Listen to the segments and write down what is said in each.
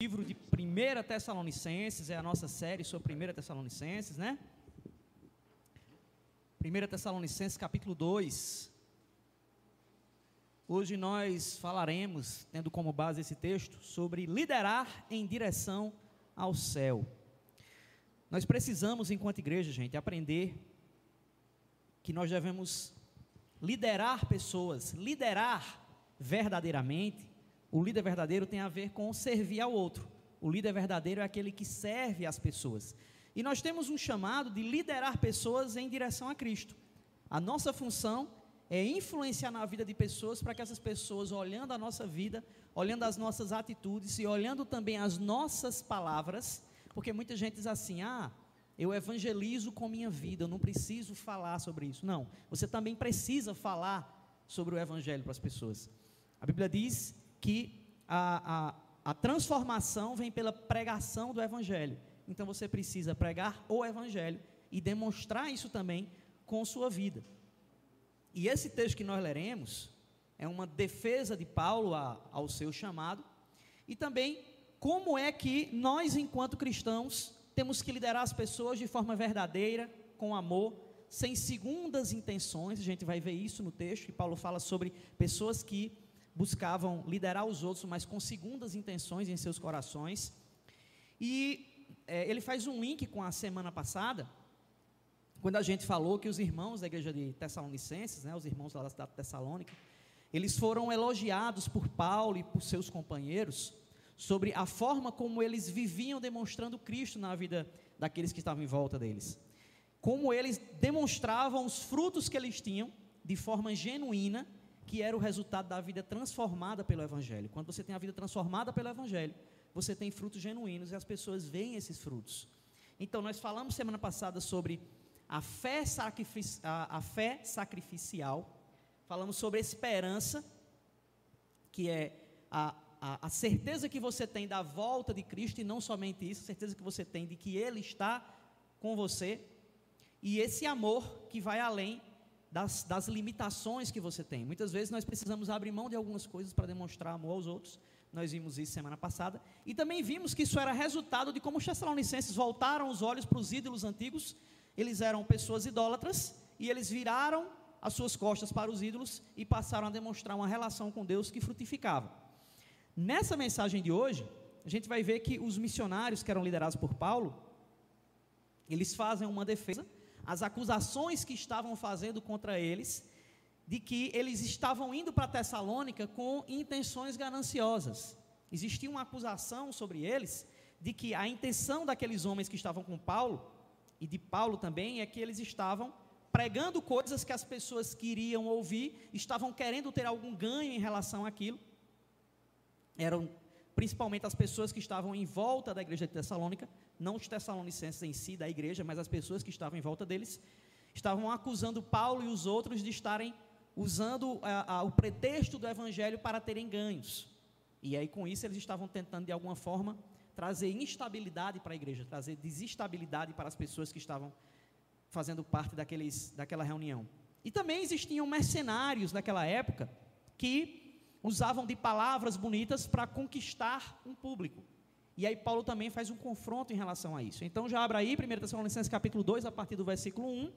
livro de 1 Tessalonicenses, é a nossa série sobre 1 Tessalonicenses, né? 1 Tessalonicenses capítulo 2. Hoje nós falaremos, tendo como base esse texto, sobre liderar em direção ao céu. Nós precisamos, enquanto igreja, gente, aprender que nós devemos liderar pessoas, liderar verdadeiramente o líder verdadeiro tem a ver com servir ao outro. O líder verdadeiro é aquele que serve as pessoas. E nós temos um chamado de liderar pessoas em direção a Cristo. A nossa função é influenciar na vida de pessoas para que essas pessoas, olhando a nossa vida, olhando as nossas atitudes e olhando também as nossas palavras, porque muita gente diz assim: ah, eu evangelizo com minha vida, eu não preciso falar sobre isso. Não, você também precisa falar sobre o evangelho para as pessoas. A Bíblia diz que a, a, a transformação vem pela pregação do Evangelho. Então você precisa pregar o Evangelho e demonstrar isso também com sua vida. E esse texto que nós leremos é uma defesa de Paulo a, ao seu chamado e também como é que nós, enquanto cristãos, temos que liderar as pessoas de forma verdadeira, com amor, sem segundas intenções. A gente vai ver isso no texto que Paulo fala sobre pessoas que buscavam liderar os outros, mas com segundas intenções em seus corações. E é, ele faz um link com a semana passada, quando a gente falou que os irmãos da igreja de Tessalonicenses, né, os irmãos lá da cidade de Tessalônica, eles foram elogiados por Paulo e por seus companheiros sobre a forma como eles viviam demonstrando Cristo na vida daqueles que estavam em volta deles. Como eles demonstravam os frutos que eles tinham de forma genuína que era o resultado da vida transformada pelo Evangelho. Quando você tem a vida transformada pelo Evangelho, você tem frutos genuínos e as pessoas veem esses frutos. Então, nós falamos semana passada sobre a fé, sacrifici a, a fé sacrificial, falamos sobre esperança, que é a, a, a, certeza que você tem da volta de Cristo, e não somente isso, a certeza que você tem de que Ele está com você, e esse amor que vai além das, das limitações que você tem. Muitas vezes nós precisamos abrir mão de algumas coisas para demonstrar amor aos outros. Nós vimos isso semana passada. E também vimos que isso era resultado de como os tessalonicenses voltaram os olhos para os ídolos antigos. Eles eram pessoas idólatras e eles viraram as suas costas para os ídolos e passaram a demonstrar uma relação com Deus que frutificava. Nessa mensagem de hoje, a gente vai ver que os missionários que eram liderados por Paulo, eles fazem uma defesa as acusações que estavam fazendo contra eles, de que eles estavam indo para Tessalônica com intenções gananciosas. Existia uma acusação sobre eles de que a intenção daqueles homens que estavam com Paulo, e de Paulo também, é que eles estavam pregando coisas que as pessoas queriam ouvir, estavam querendo ter algum ganho em relação àquilo. Eram principalmente as pessoas que estavam em volta da igreja de Tessalônica, não os tessalonicenses em si, da igreja, mas as pessoas que estavam em volta deles, estavam acusando Paulo e os outros de estarem usando a, a, o pretexto do evangelho para terem ganhos. E aí, com isso, eles estavam tentando, de alguma forma, trazer instabilidade para a igreja, trazer desestabilidade para as pessoas que estavam fazendo parte daqueles, daquela reunião. E também existiam mercenários naquela época que usavam de palavras bonitas para conquistar um público. E aí Paulo também faz um confronto em relação a isso. Então já abra aí 1 Tessalonicenses capítulo 2, a partir do versículo 1.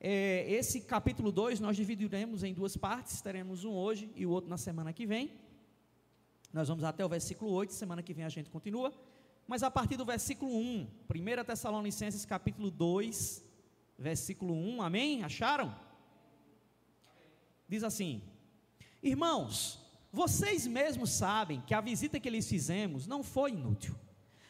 É, esse capítulo 2 nós dividiremos em duas partes, teremos um hoje e o outro na semana que vem. Nós vamos até o versículo 8, semana que vem a gente continua. Mas a partir do versículo 1, 1 Tessalonicenses capítulo 2, versículo 1, amém? Acharam? Diz assim: Irmãos, vocês mesmos sabem que a visita que lhes fizemos não foi inútil.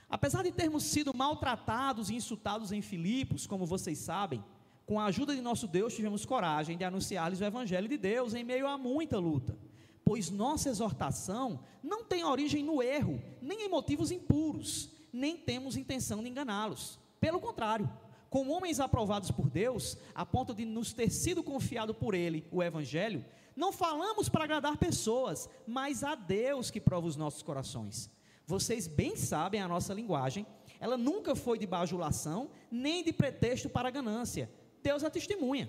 Apesar de termos sido maltratados e insultados em Filipos, como vocês sabem, com a ajuda de nosso Deus tivemos coragem de anunciar-lhes o Evangelho de Deus em meio a muita luta. Pois nossa exortação não tem origem no erro, nem em motivos impuros, nem temos intenção de enganá-los. Pelo contrário, como homens aprovados por Deus, a ponto de nos ter sido confiado por Ele o Evangelho, não falamos para agradar pessoas, mas a Deus que prova os nossos corações. Vocês bem sabem a nossa linguagem, ela nunca foi de bajulação, nem de pretexto para ganância. Deus é testemunha.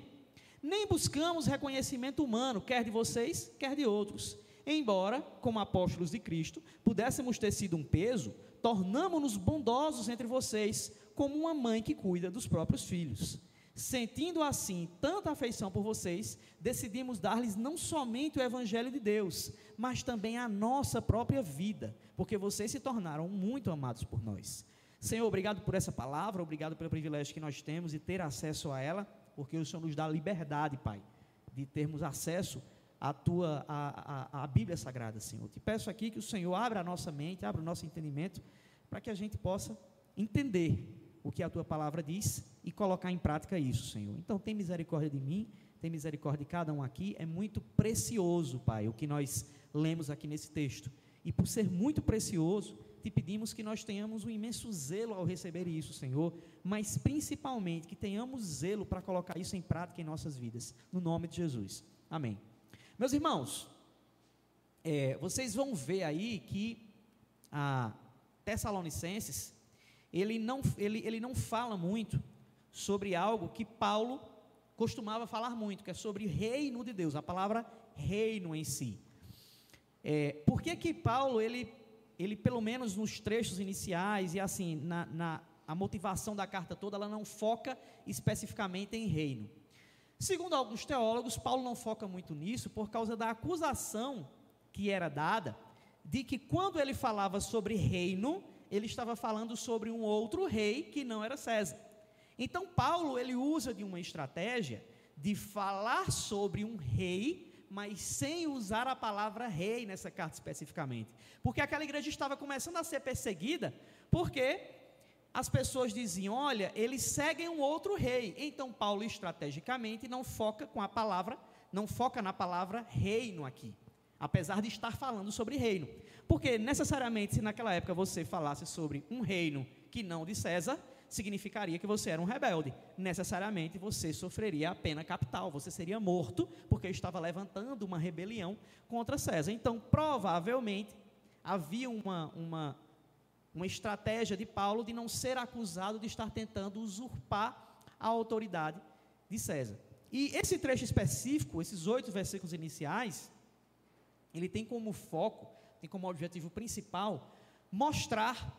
Nem buscamos reconhecimento humano, quer de vocês, quer de outros. Embora, como apóstolos de Cristo, pudéssemos ter sido um peso, tornamo-nos bondosos entre vocês, como uma mãe que cuida dos próprios filhos. Sentindo assim tanta afeição por vocês, decidimos dar-lhes não somente o Evangelho de Deus, mas também a nossa própria vida, porque vocês se tornaram muito amados por nós. Senhor, obrigado por essa palavra, obrigado pelo privilégio que nós temos de ter acesso a ela, porque o Senhor nos dá liberdade, Pai, de termos acesso à tua à, à, à Bíblia Sagrada, Senhor. Te peço aqui que o Senhor abra a nossa mente, abra o nosso entendimento, para que a gente possa entender o que a tua palavra diz e colocar em prática isso, Senhor. Então, tem misericórdia de mim, tem misericórdia de cada um aqui. É muito precioso, Pai, o que nós lemos aqui nesse texto. E por ser muito precioso, te pedimos que nós tenhamos um imenso zelo ao receber isso, Senhor, mas principalmente que tenhamos zelo para colocar isso em prática em nossas vidas, no nome de Jesus. Amém. Meus irmãos, é, vocês vão ver aí que a Tessalonicenses, ele não, ele, ele não fala muito sobre algo que Paulo costumava falar muito, que é sobre reino de Deus, a palavra reino em si. É, por que que Paulo, ele, ele pelo menos nos trechos iniciais e assim, na, na a motivação da carta toda, ela não foca especificamente em reino. Segundo alguns teólogos, Paulo não foca muito nisso por causa da acusação que era dada de que quando ele falava sobre reino, ele estava falando sobre um outro rei que não era César. Então Paulo ele usa de uma estratégia de falar sobre um rei, mas sem usar a palavra rei nessa carta especificamente. Porque aquela igreja estava começando a ser perseguida, porque as pessoas diziam: "Olha, eles seguem um outro rei". Então Paulo estrategicamente não foca com a palavra, não foca na palavra reino aqui, apesar de estar falando sobre reino. Porque necessariamente se naquela época você falasse sobre um reino que não de César, significaria que você era um rebelde. Necessariamente você sofreria a pena capital, você seria morto, porque estava levantando uma rebelião contra César. Então, provavelmente, havia uma, uma, uma estratégia de Paulo de não ser acusado de estar tentando usurpar a autoridade de César. E esse trecho específico, esses oito versículos iniciais, ele tem como foco, tem como objetivo principal, mostrar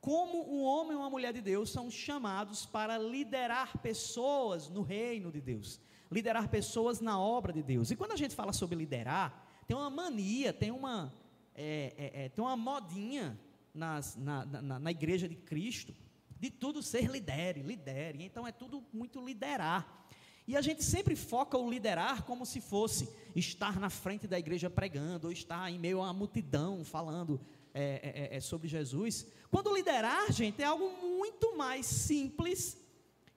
como um homem ou uma mulher de Deus são chamados para liderar pessoas no reino de Deus, liderar pessoas na obra de Deus. E quando a gente fala sobre liderar, tem uma mania, tem uma, é, é, é, tem uma modinha nas, na, na, na igreja de Cristo, de tudo ser lidere, lidere. Então é tudo muito liderar. E a gente sempre foca o liderar como se fosse estar na frente da igreja pregando, ou estar em meio a multidão falando é, é, é, é sobre Jesus. Quando liderar, gente, é algo muito mais simples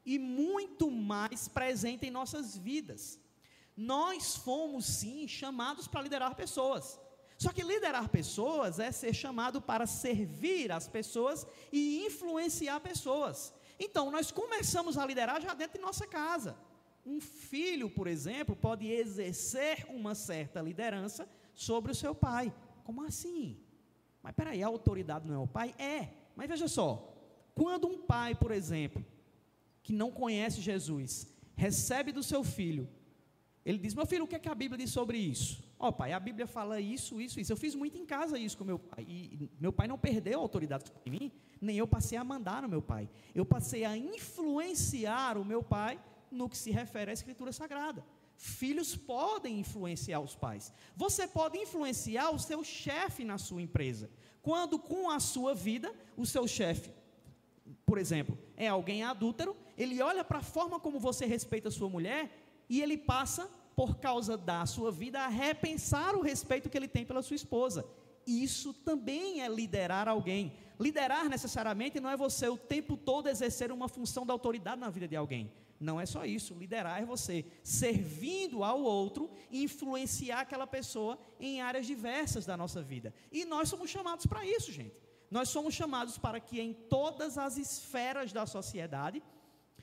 e muito mais presente em nossas vidas. Nós fomos sim chamados para liderar pessoas. Só que liderar pessoas é ser chamado para servir as pessoas e influenciar pessoas. Então, nós começamos a liderar já dentro de nossa casa. Um filho, por exemplo, pode exercer uma certa liderança sobre o seu pai. Como assim? Mas peraí, a autoridade não é o pai? É. Mas veja só, quando um pai, por exemplo, que não conhece Jesus, recebe do seu filho, ele diz: Meu filho, o que, é que a Bíblia diz sobre isso? Ó, oh, pai, a Bíblia fala isso, isso, isso. Eu fiz muito em casa isso com meu pai. E meu pai não perdeu a autoridade sobre mim, nem eu passei a mandar no meu pai. Eu passei a influenciar o meu pai no que se refere à Escritura Sagrada. Filhos podem influenciar os pais. Você pode influenciar o seu chefe na sua empresa. Quando, com a sua vida, o seu chefe, por exemplo, é alguém adúltero, ele olha para a forma como você respeita a sua mulher e ele passa, por causa da sua vida, a repensar o respeito que ele tem pela sua esposa. Isso também é liderar alguém. Liderar necessariamente não é você o tempo todo exercer uma função de autoridade na vida de alguém. Não é só isso, liderar é você servindo ao outro influenciar aquela pessoa em áreas diversas da nossa vida. E nós somos chamados para isso, gente. Nós somos chamados para que em todas as esferas da sociedade,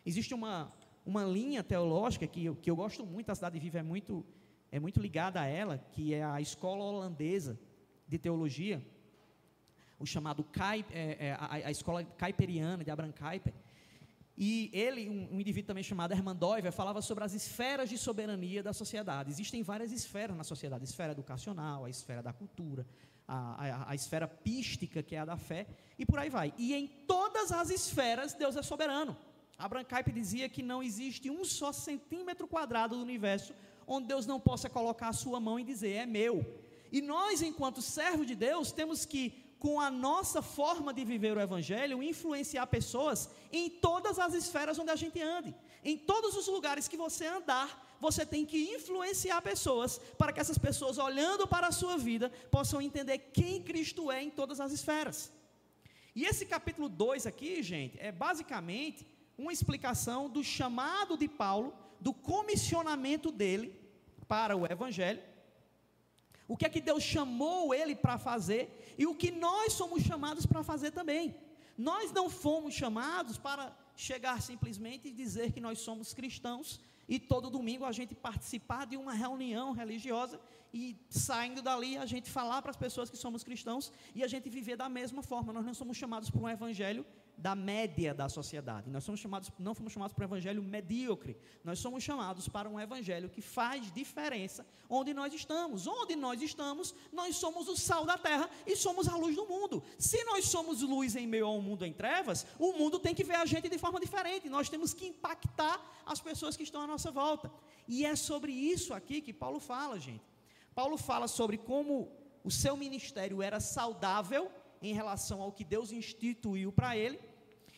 existe uma, uma linha teológica que eu, que eu gosto muito, a Cidade Viva é muito, é muito ligada a ela, que é a escola holandesa de teologia, o chamado Kai, é, é, a, a, escola Kuiperiana de Abraham Kuyper, e ele, um, um indivíduo também chamado Hermann Doiver, falava sobre as esferas de soberania da sociedade. Existem várias esferas na sociedade: a esfera educacional, a esfera da cultura, a, a, a, esfera pística, que é a da fé, e por aí vai. E em todas as esferas, Deus é soberano. Abraham Kuyper dizia que não existe um só centímetro quadrado do universo onde Deus não possa colocar a sua mão e dizer, é meu. E nós, enquanto servos de Deus, temos que, com a nossa forma de viver o Evangelho, influenciar pessoas em todas as esferas onde a gente ande. Em todos os lugares que você andar, você tem que influenciar pessoas para que essas pessoas, olhando para a sua vida, possam entender quem Cristo é em todas as esferas. E esse capítulo 2 aqui, gente, é basicamente uma explicação do chamado de Paulo, do comissionamento dele para o Evangelho, o que é que Deus chamou ele para fazer e o que nós somos chamados para fazer também. Nós não fomos chamados para chegar simplesmente e dizer que nós somos cristãos e todo domingo a gente participar de uma reunião religiosa e saindo dali a gente falar para as pessoas que somos cristãos e a gente viver da mesma forma. Nós não somos chamados por um evangelho da média da sociedade. Nós somos chamados, não fomos chamados para um evangelho medíocre. Nós somos chamados para um evangelho que faz diferença onde nós estamos. Onde nós estamos, nós somos o sal da terra e somos a luz do mundo. Se nós somos luz em meio a um mundo em trevas, o mundo tem que ver a gente de forma diferente. Nós temos que impactar as pessoas que estão à nossa volta. E é sobre isso aqui que Paulo fala, gente. Paulo fala sobre como o seu ministério era saudável em relação ao que Deus instituiu para ele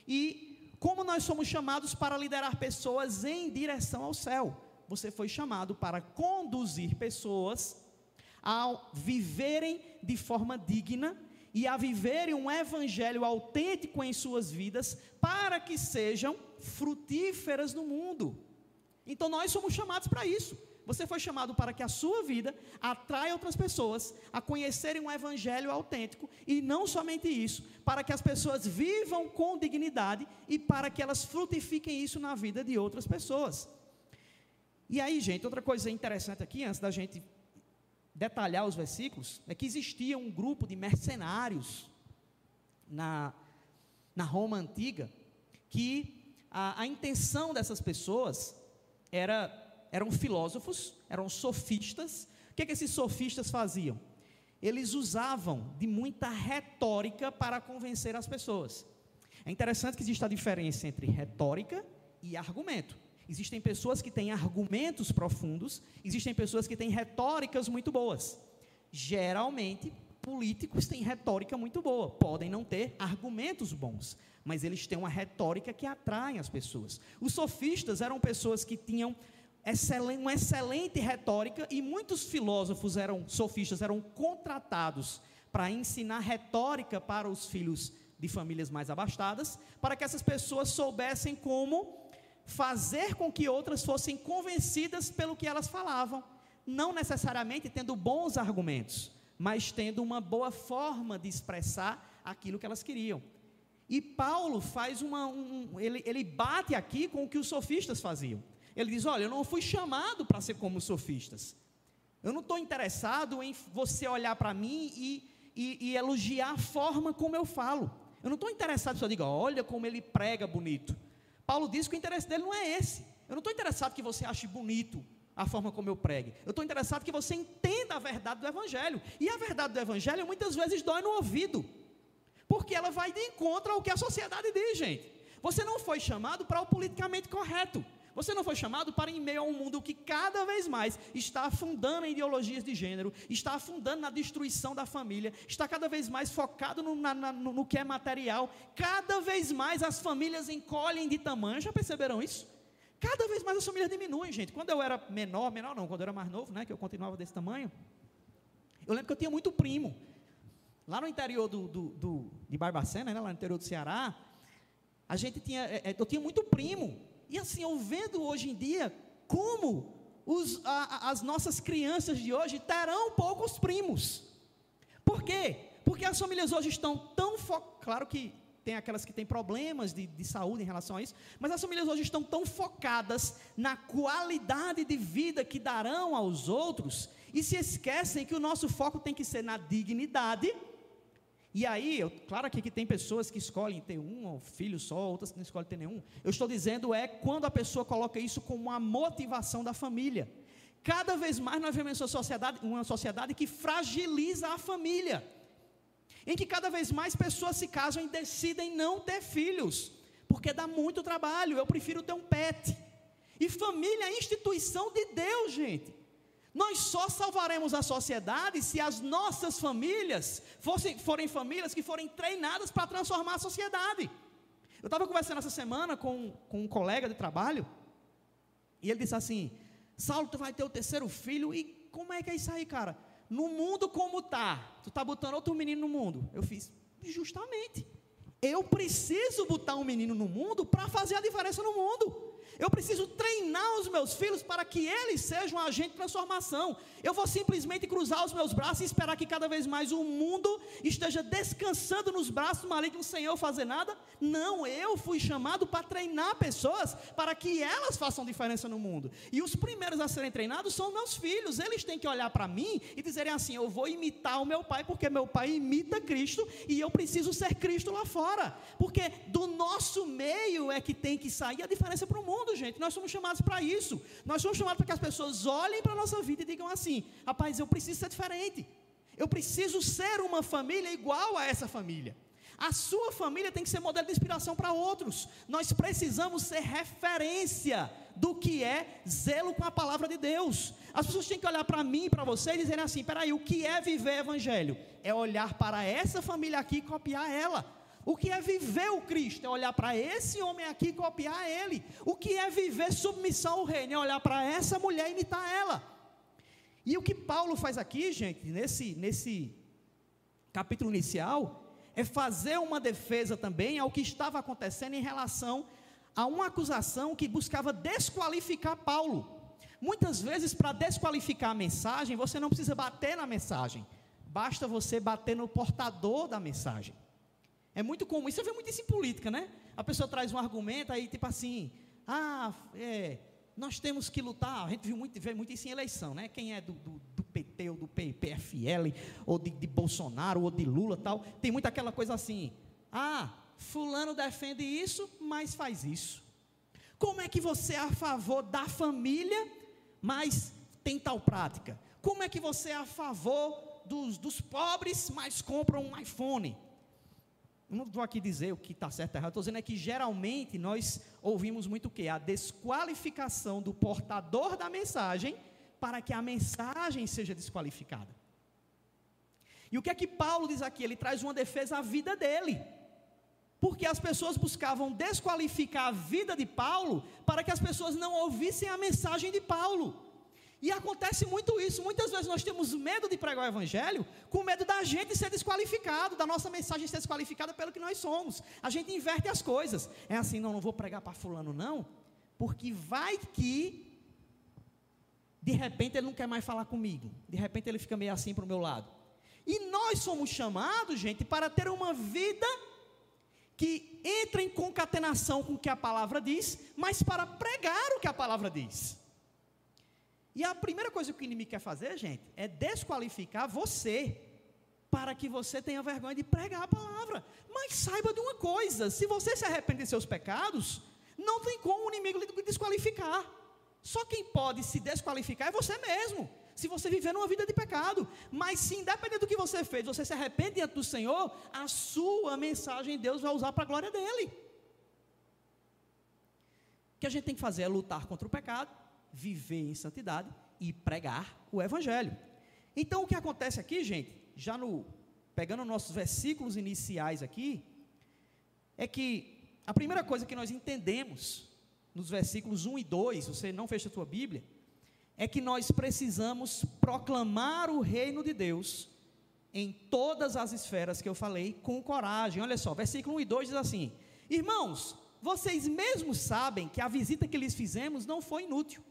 e como nós somos chamados para liderar pessoas em direção ao céu. Você foi chamado para conduzir pessoas a viverem de forma digna e a viverem um evangelho autêntico em suas vidas para que sejam frutíferas no mundo. Então nós somos chamados para isso. Você foi chamado para que a sua vida atraia outras pessoas a conhecerem um evangelho autêntico e não somente isso, para que as pessoas vivam com dignidade e para que elas frutifiquem isso na vida de outras pessoas. E aí, gente, outra coisa interessante aqui, antes da gente detalhar os versículos, é que existia um grupo de mercenários na, na Roma antiga, que a, a intenção dessas pessoas era eram filósofos, eram sofistas. O que, é que esses sofistas faziam? Eles usavam de muita retórica para convencer as pessoas. É interessante que existe a diferença entre retórica e argumento. Existem pessoas que têm argumentos profundos, existem pessoas que têm retóricas muito boas. Geralmente, políticos têm retórica muito boa, podem não ter argumentos bons, mas eles têm uma retórica que atrai as pessoas. Os sofistas eram pessoas que tinham uma excelente retórica e muitos filósofos eram sofistas, eram contratados para ensinar retórica para os filhos de famílias mais abastadas, para que essas pessoas soubessem como fazer com que outras fossem convencidas pelo que elas falavam, não necessariamente tendo bons argumentos, mas tendo uma boa forma de expressar aquilo que elas queriam. E Paulo faz uma, um, ele, ele bate aqui com o que os sofistas faziam. Ele diz: Olha, eu não fui chamado para ser como os sofistas. Eu não estou interessado em você olhar para mim e, e, e, elogiar a forma como eu falo. Eu não estou interessado você diga, olha como ele prega bonito. Paulo diz que o interesse dele não é esse. Eu não estou interessado que você ache bonito a forma como eu pregue. Eu estou interessado que você entenda a verdade do Evangelho. E a verdade do Evangelho muitas vezes dói no ouvido. Porque ela vai de encontro ao que a sociedade diz, gente. Você não foi chamado para o politicamente correto. Você não foi chamado para, em meio a um mundo que cada vez mais está afundando em ideologias de gênero, está afundando na destruição da família, está cada vez mais focado no, na, no, no que é material, cada vez mais as famílias encolhem de tamanho. Já perceberam isso? Cada vez mais as famílias diminuem, gente. Quando eu era menor, menor não, quando eu era mais novo, né, que eu continuava desse tamanho, eu lembro que eu tinha muito primo. Lá no interior do, do, do de Barbacena, né, lá no interior do Ceará, a gente tinha, é, é, eu tinha muito primo. E assim, eu vendo hoje em dia como os, a, as nossas crianças de hoje terão poucos primos. Por quê? Porque as famílias hoje estão tão focadas. Claro que tem aquelas que têm problemas de, de, saúde em relação a isso, mas as famílias hoje estão tão focadas na qualidade de vida que darão aos outros e se esquecem que o nosso foco tem que ser na dignidade e aí, eu, claro aqui que tem pessoas que escolhem ter um filho só, outras que não escolhem ter nenhum. Eu estou dizendo é quando a pessoa coloca isso como uma motivação da família. Cada vez mais nós vemos uma sociedade, uma sociedade que fragiliza a família. em que cada vez mais pessoas se casam e decidem não ter filhos, porque dá muito trabalho, eu prefiro ter um pet. E família é instituição de Deus, gente. Nós só salvaremos a sociedade se as nossas famílias fossem, forem famílias que forem treinadas para transformar a sociedade. Eu estava conversando essa semana com, com um colega de trabalho, e ele disse assim: Saulo, tu vai ter o terceiro filho, e como é que é isso aí, cara? No mundo como tá, tu tá botando outro menino no mundo. Eu fiz, justamente. Eu preciso botar um menino no mundo para fazer a diferença no mundo. Eu preciso treinar os meus filhos para que eles sejam um agente de transformação. Eu vou simplesmente cruzar os meus braços e esperar que cada vez mais o mundo esteja descansando nos braços malignos sem eu fazer nada? Não, eu fui chamado para treinar pessoas para que elas façam diferença no mundo. E os primeiros a serem treinados são meus filhos. Eles têm que olhar para mim e dizerem assim: eu vou imitar o meu pai, porque meu pai imita Cristo e eu preciso ser Cristo lá fora. Porque do nosso meio é que tem que sair a diferença para o mundo mundo, gente. Nós somos chamados para isso. Nós somos chamados para que as pessoas olhem para a nossa vida e digam assim: rapaz, eu preciso ser diferente. Eu preciso ser uma família igual a essa família. A sua família tem que ser modelo de inspiração para outros. Nós precisamos ser referência do que é zelo com a palavra de Deus. As pessoas têm que olhar para mim e para você e dizerem assim: peraí, o que é viver evangelho? É olhar para essa família aqui e copiar ela. O que é viver o Cristo? É olhar para esse homem aqui e copiar ele. O que é viver submissão ao reino? É olhar para essa mulher e imitar ela. E o que Paulo faz aqui, gente, nesse, nesse capítulo inicial, é fazer uma defesa também ao que estava acontecendo em relação a uma acusação que buscava desqualificar Paulo. Muitas vezes, para desqualificar a mensagem, você não precisa bater na mensagem, basta você bater no portador da mensagem. É muito comum, isso você vê muito isso em política, né? A pessoa traz um argumento aí, tipo assim, ah, é, nós temos que lutar, a gente viu muito, vê muito isso em eleição, né? Quem é do, do, do PT ou do PFL, ou de, de, Bolsonaro, ou de Lula tal, tem muito aquela coisa assim, ah, fulano defende isso, mas faz isso. Como é que você é a favor da família, mas tem tal prática? Como é que você é a favor dos, dos pobres, mas compra um iPhone? Não vou aqui dizer o que está certo ou errado, estou dizendo é que geralmente nós ouvimos muito o quê? A desqualificação do portador da mensagem para que a mensagem seja desqualificada. E o que é que Paulo diz aqui? Ele traz uma defesa à vida dele. Porque as pessoas buscavam desqualificar a vida de Paulo para que as pessoas não ouvissem a mensagem de Paulo. E acontece muito isso. Muitas vezes nós temos medo de pregar o Evangelho, com medo da gente ser desqualificado, da nossa mensagem ser desqualificada pelo que nós somos. A gente inverte as coisas. É assim, não, não vou pregar para Fulano, não, porque vai que, de repente, ele não quer mais falar comigo. De repente, ele fica meio assim para o meu lado. E nós somos chamados, gente, para ter uma vida que entra em concatenação com o que a palavra diz, mas para pregar o que a palavra diz. E a primeira coisa que o inimigo quer fazer, gente, é desqualificar você, para que você tenha vergonha de pregar a palavra. Mas saiba de uma coisa: se você se arrepende de seus pecados, não tem como o inimigo lhe desqualificar. Só quem pode se desqualificar é você mesmo. Se você viver numa vida de pecado, mas se independente do que você fez, você se arrepende diante do Senhor, a sua mensagem Deus vai usar para a glória dele. O que a gente tem que fazer é lutar contra o pecado, viver em santidade e pregar o evangelho. Então o que acontece aqui, gente, já no pegando nossos versículos iniciais aqui, é que a primeira coisa que nós entendemos nos versículos 1 e 2, você não fecha a sua Bíblia, é que nós precisamos proclamar o reino de Deus em todas as esferas que eu falei com coragem. Olha só, versículo 1 e 2 diz assim: Irmãos, vocês mesmos sabem que a visita que lhes fizemos não foi inútil.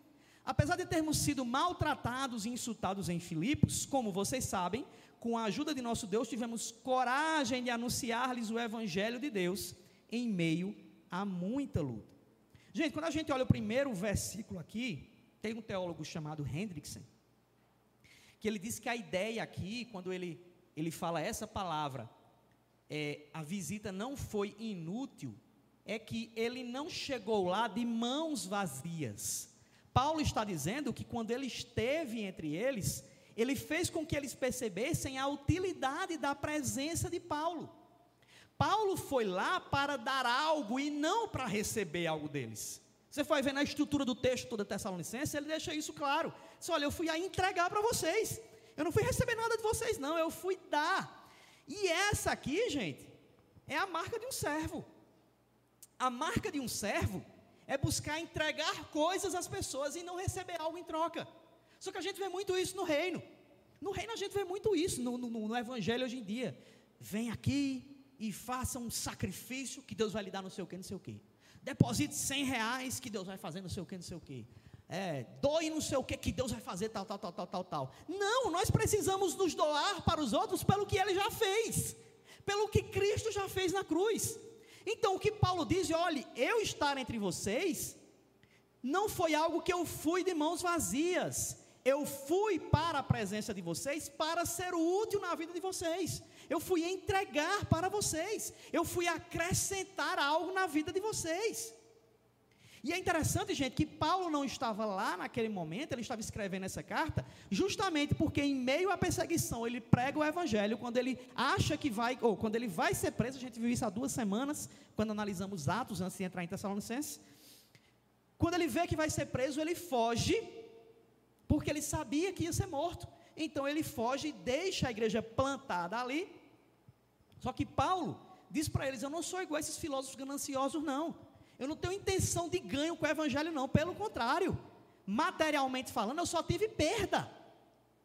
Apesar de termos sido maltratados e insultados em Filipos, como vocês sabem, com a ajuda de nosso Deus, tivemos coragem de anunciar-lhes o Evangelho de Deus em meio a muita luta. Gente, quando a gente olha o primeiro versículo aqui, tem um teólogo chamado Hendrickson, que ele diz que a ideia aqui, quando ele, ele fala essa palavra, é, a visita não foi inútil, é que ele não chegou lá de mãos vazias Paulo está dizendo que quando ele esteve entre eles, ele fez com que eles percebessem a utilidade da presença de Paulo. Paulo foi lá para dar algo e não para receber algo deles. Você vai ver na estrutura do texto toda Tessalonicense, ele deixa isso claro. Diz, olha, eu fui a entregar para vocês. Eu não fui receber nada de vocês, não, eu fui dar. E essa aqui, gente, é a marca de um servo. A marca de um servo é buscar entregar coisas às pessoas e não receber algo em troca. Só que a gente vê muito isso no reino. No reino a gente vê muito isso, no, no, no evangelho hoje em dia. Vem aqui e faça um sacrifício que Deus vai lhe dar não sei o que, não sei o que. Deposite 100 reais que Deus vai fazer não sei o que, não sei o que. É, doe não sei o que que Deus vai fazer, tal, tal, tal, tal, tal, tal. Não, nós precisamos nos doar para os outros pelo que Ele já fez, pelo que Cristo já fez na cruz. Então o que Paulo diz, olhe, eu estar entre vocês, não foi algo que eu fui de mãos vazias, eu fui para a presença de vocês para ser útil na vida de vocês. Eu fui entregar para vocês. Eu fui acrescentar algo na vida de vocês. E é interessante, gente, que Paulo não estava lá naquele momento, ele estava escrevendo essa carta, justamente porque em meio à perseguição ele prega o evangelho, quando ele acha que vai, ou quando ele vai ser preso, a gente viu isso há duas semanas, quando analisamos Atos, antes de entrar em Tessalonicenses. Quando ele vê que vai ser preso, ele foge porque ele sabia que ia ser morto. Então ele foge e deixa a igreja plantada ali. Só que Paulo diz para eles: Eu não sou igual a esses filósofos gananciosos, não. Eu não tenho intenção de ganho com o evangelho, não. Pelo contrário, materialmente falando, eu só tive perda.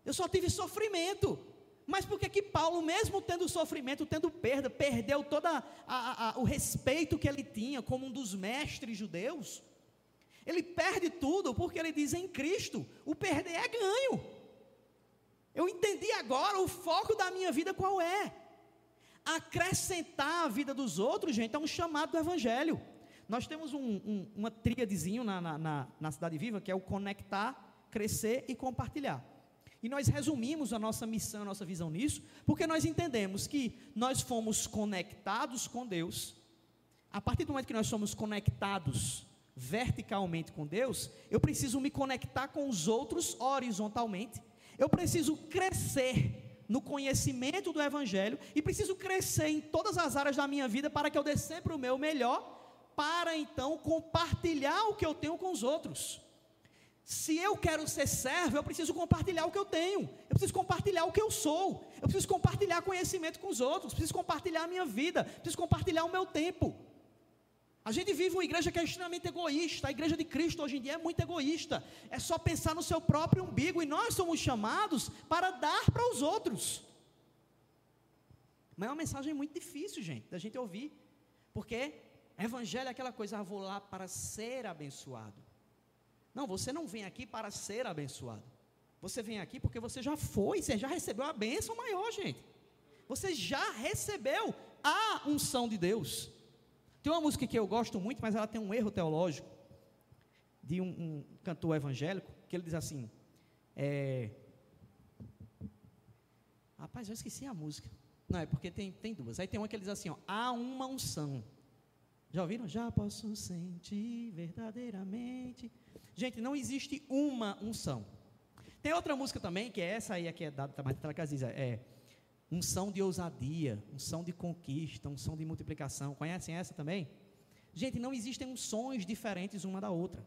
Eu só tive sofrimento. Mas por que que Paulo, mesmo tendo sofrimento, tendo perda, perdeu todo o respeito que ele tinha como um dos mestres judeus? Ele perde tudo porque ele diz em Cristo: o perder é ganho. Eu entendi agora o foco da minha vida qual é. Acrescentar a vida dos outros, gente, é um chamado do Evangelho. Nós temos um, um, uma tríadezinho na, na, na Cidade Viva que é o conectar, crescer e compartilhar. E nós resumimos a nossa missão, a nossa visão nisso, porque nós entendemos que nós fomos conectados com Deus. A partir do momento que nós somos conectados verticalmente com Deus, eu preciso me conectar com os outros horizontalmente. Eu preciso crescer no conhecimento do Evangelho e preciso crescer em todas as áreas da minha vida para que eu dê sempre o meu melhor, para então compartilhar o que eu tenho com os outros. Se eu quero ser servo, eu preciso compartilhar o que eu tenho, eu preciso compartilhar o que eu sou, eu preciso compartilhar conhecimento com os outros, preciso compartilhar a minha vida, preciso compartilhar o meu tempo. A gente vive uma igreja que é extremamente egoísta. A igreja de Cristo hoje em dia é muito egoísta. É só pensar no seu próprio umbigo. E nós somos chamados para dar para os outros. Mas é uma mensagem muito difícil, gente, da gente ouvir. Porque evangelho é aquela coisa, ah, vou lá para ser abençoado. Não, você não vem aqui para ser abençoado. Você vem aqui porque você já foi, você já recebeu a bênção maior, gente. Você já recebeu a unção de Deus. Tem uma música que eu gosto muito, mas ela tem um erro teológico, de um, um cantor evangélico, que ele diz assim: é, Rapaz, eu esqueci a música. Não, é porque tem, tem duas. Aí tem uma que ele diz assim: ó, há uma unção. Já ouviram? Já posso sentir verdadeiramente. Gente, não existe uma unção. Tem outra música também, que é essa aí, que é da Marta diz, é unção de ousadia, unção de conquista, unção de multiplicação. Conhecem essa também? Gente, não existem unções diferentes uma da outra.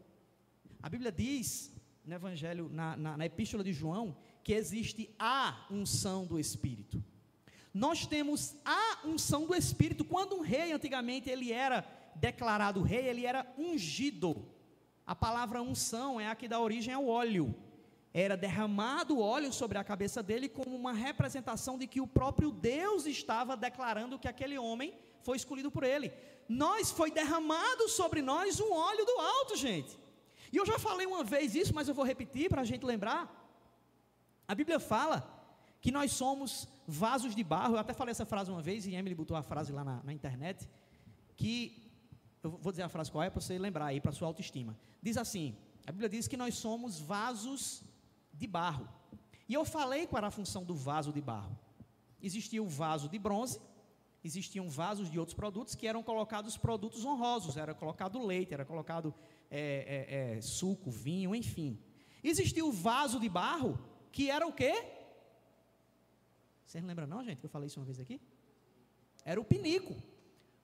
A Bíblia diz no Evangelho, na, na, na Epístola de João, que existe a unção do Espírito. Nós temos a unção do Espírito. Quando um rei, antigamente, ele era declarado rei, ele era ungido. A palavra unção é a que dá origem ao óleo era derramado óleo sobre a cabeça dele como uma representação de que o próprio Deus estava declarando que aquele homem foi escolhido por ele. Nós foi derramado sobre nós um óleo do alto, gente. E eu já falei uma vez isso, mas eu vou repetir para a gente lembrar. A Bíblia fala que nós somos vasos de barro. Eu até falei essa frase uma vez e Emily botou a frase lá na, na internet. Que eu vou dizer a frase qual é para você lembrar aí para sua autoestima. Diz assim: a Bíblia diz que nós somos vasos de barro. E eu falei qual era a função do vaso de barro. Existia o vaso de bronze, existiam vasos de outros produtos que eram colocados produtos honrosos, era colocado leite, era colocado é, é, é, suco, vinho, enfim. Existia o vaso de barro, que era o quê? Vocês lembram não, gente, que eu falei isso uma vez aqui? Era o pinico.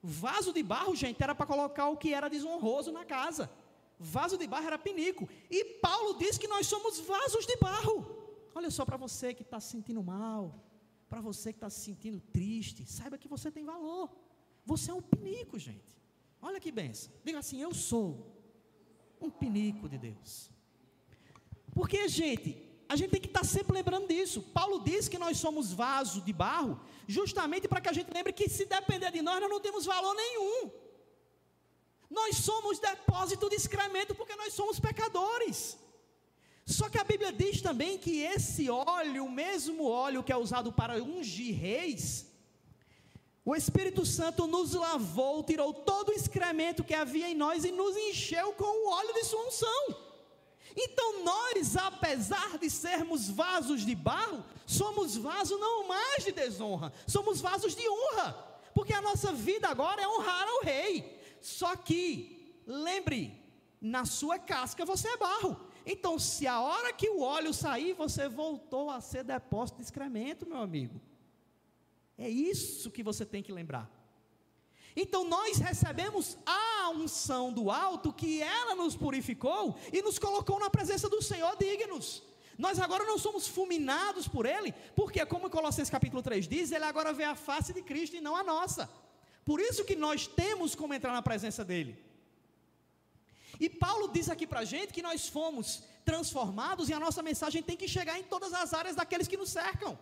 Vaso de barro, gente, era para colocar o que era desonroso na casa. Vaso de barro era pinico. E Paulo diz que nós somos vasos de barro. Olha só para você que está se sentindo mal, para você que está se sentindo triste, saiba que você tem valor. Você é um pinico, gente. Olha que benção. Diga assim: Eu sou um pinico de Deus. Porque, gente, a gente tem que estar sempre lembrando disso. Paulo diz que nós somos vaso de barro, justamente para que a gente lembre que se depender de nós, nós não temos valor nenhum. Nós somos depósito de excremento porque nós somos pecadores. Só que a Bíblia diz também que esse óleo, o mesmo óleo que é usado para ungir reis, o Espírito Santo nos lavou, tirou todo o excremento que havia em nós e nos encheu com o óleo de sua unção. Então nós, apesar de sermos vasos de barro, somos vasos não mais de desonra, somos vasos de honra, porque a nossa vida agora é honrar ao rei. Só que, lembre, na sua casca você é barro. Então, se a hora que o óleo sair, você voltou a ser depósito de excremento, meu amigo. É isso que você tem que lembrar. Então nós recebemos a unção do alto, que ela nos purificou e nos colocou na presença do Senhor dignos. Nós agora não somos fulminados por Ele, porque, como Colossenses capítulo 3 diz, Ele agora vê a face de Cristo e não a nossa. Por isso que nós temos como entrar na presença dEle. E Paulo diz aqui para a gente que nós fomos transformados e a nossa mensagem tem que chegar em todas as áreas daqueles que nos cercam.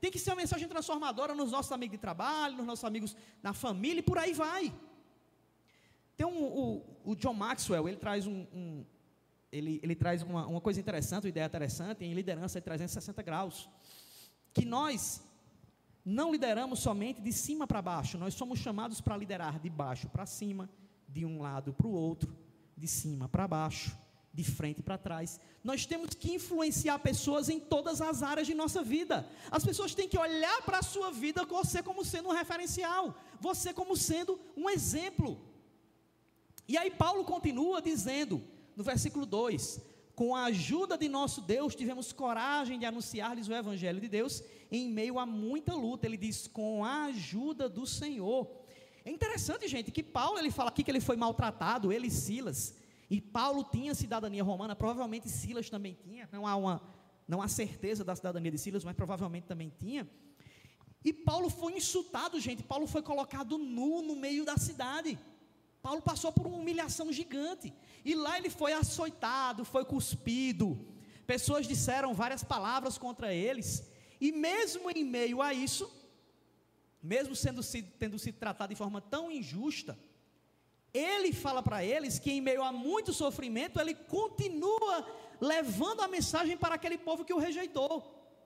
Tem que ser uma mensagem transformadora nos nossos amigos de trabalho, nos nossos amigos na família e por aí vai. Tem um, o, o John Maxwell, ele traz um, um ele, ele, traz uma, uma, coisa interessante, uma ideia interessante em liderança de 360 graus. Que nós não lideramos somente de cima para baixo, nós somos chamados para liderar de baixo para cima, de um lado para o outro, de cima para baixo de frente para trás. Nós temos que influenciar pessoas em todas as áreas de nossa vida. As pessoas têm que olhar para a sua vida você como sendo um referencial, você como sendo um exemplo. E aí Paulo continua dizendo, no versículo 2: Com a ajuda de nosso Deus, tivemos coragem de anunciar-lhes o evangelho de Deus em meio a muita luta. Ele diz: Com a ajuda do Senhor. É interessante, gente, que Paulo ele fala aqui que ele foi maltratado, ele e Silas. E Paulo tinha cidadania romana, provavelmente Silas também tinha, não há, uma, não há certeza da cidadania de Silas, mas provavelmente também tinha. E Paulo foi insultado, gente. Paulo foi colocado nu no meio da cidade. Paulo passou por uma humilhação gigante. E lá ele foi açoitado, foi cuspido. Pessoas disseram várias palavras contra eles. E mesmo em meio a isso, mesmo sendo tendo sido tratado de forma tão injusta, ele fala para eles que em meio a muito sofrimento, ele continua levando a mensagem para aquele povo que o rejeitou.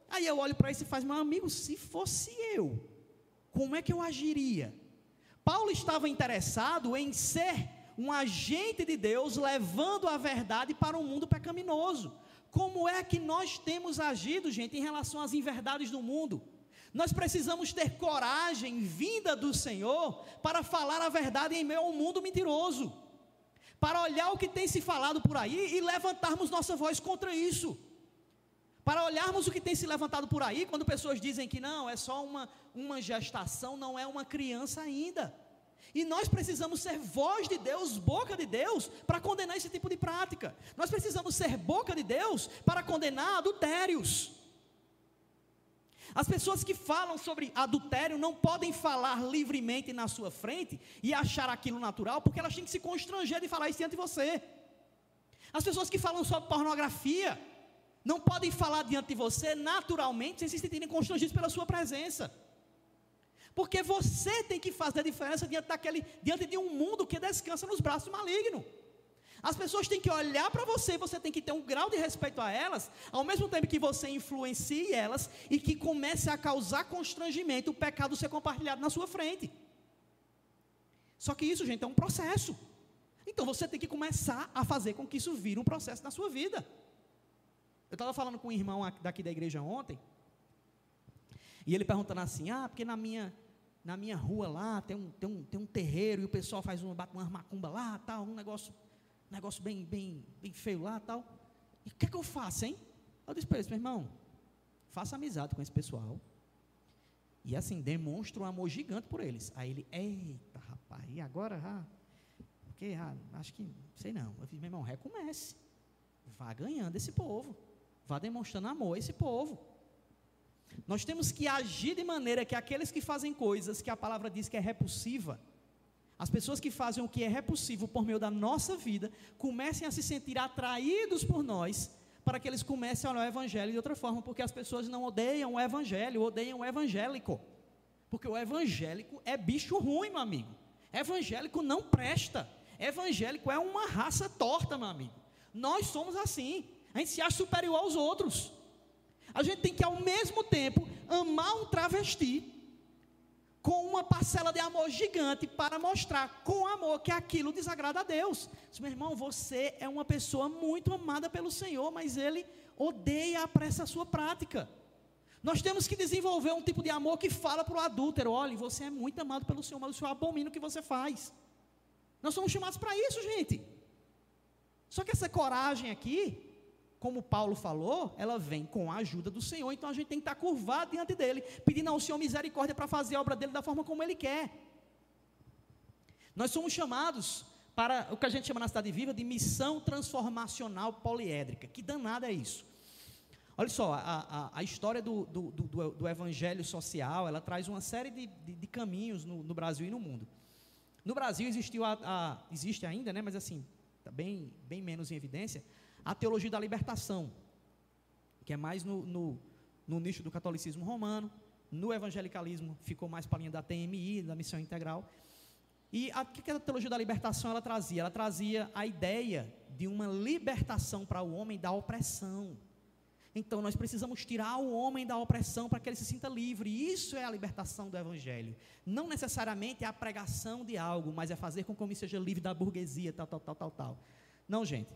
Aí eu olho para isso e faz, meu amigo, se fosse eu, como é que eu agiria? Paulo estava interessado em ser um agente de Deus levando a verdade para um mundo pecaminoso. Como é que nós temos agido, gente, em relação às inverdades do mundo? Nós precisamos ter coragem vinda do Senhor para falar a verdade em meio ao mundo mentiroso. Para olhar o que tem se falado por aí e levantarmos nossa voz contra isso. Para olharmos o que tem se levantado por aí, quando pessoas dizem que não, é só uma, uma gestação, não é uma criança ainda. E nós precisamos ser voz de Deus, boca de Deus, para condenar esse tipo de prática. Nós precisamos ser boca de Deus para condenar adultérios. As pessoas que falam sobre adultério não podem falar livremente na sua frente e achar aquilo natural, porque elas têm que se constranger de falar isso diante de você. As pessoas que falam sobre pornografia não podem falar diante de você naturalmente sem se sentirem constrangidos pela sua presença. Porque você tem que fazer a diferença diante, daquele, diante de um mundo que descansa nos braços do maligno. As pessoas têm que olhar para você, você tem que ter um grau de respeito a elas, ao mesmo tempo que você influencie elas e que comece a causar constrangimento o pecado ser compartilhado na sua frente. Só que isso, gente, é um processo. Então você tem que começar a fazer com que isso vire um processo na sua vida. Eu estava falando com um irmão daqui da igreja ontem, e ele perguntando assim: ah, porque na minha, na minha rua lá tem um, tem, um, tem um terreiro e o pessoal faz uma, uma macumba lá, tal, um negócio negócio bem, bem, bem feio lá tal. E o que é que eu faço, hein? Eu disse para eles, meu irmão, faça amizade com esse pessoal. E assim, demonstra um amor gigante por eles. Aí ele, eita, rapaz, e agora? Ah, porque ah, acho que, sei não. Eu fiz, meu irmão, recomece. Vá ganhando esse povo. Vá demonstrando amor a esse povo. Nós temos que agir de maneira que aqueles que fazem coisas que a palavra diz que é repulsiva, as pessoas que fazem o que é repulsivo por meio da nossa vida, comecem a se sentir atraídos por nós para que eles comecem a olhar o evangelho de outra forma, porque as pessoas não odeiam o evangelho, odeiam o evangélico. Porque o evangélico é bicho ruim, meu amigo. Evangélico não presta. Evangélico é uma raça torta, meu amigo. Nós somos assim. A gente se acha superior aos outros. A gente tem que, ao mesmo tempo, amar um travesti com uma parcela de amor gigante para mostrar com amor que aquilo desagrada a Deus. Diz, meu irmão, você é uma pessoa muito amada pelo Senhor, mas Ele odeia a essa sua prática. Nós temos que desenvolver um tipo de amor que fala para o adúltero: olha, você é muito amado pelo Senhor, mas o Senhor abomina o que você faz. Nós somos chamados para isso, gente. Só que essa coragem aqui, como Paulo falou, ela vem com a ajuda do Senhor, então a gente tem que estar curvado diante dele, pedindo ao Senhor misericórdia para fazer a obra dele da forma como ele quer. Nós somos chamados para o que a gente chama na cidade viva de missão transformacional poliédrica. Que danada é isso? Olha só, a, a, a história do, do, do, do, evangelho social, ela traz uma série de, de, de caminhos no, no, Brasil e no mundo. No Brasil existiu a, a existe ainda, né, mas assim, está bem, bem menos em evidência, a teologia da libertação, que é mais no, no, no nicho do catolicismo romano, no evangelicalismo ficou mais para a linha da TMI, da missão integral. E o que a teologia da libertação ela trazia? Ela trazia a ideia de uma libertação para o homem da opressão. Então nós precisamos tirar o homem da opressão para que ele se sinta livre. Isso é a libertação do evangelho. Não necessariamente é a pregação de algo, mas é fazer com que o homem seja livre da burguesia, tal, tal, tal, tal, tal. Não, gente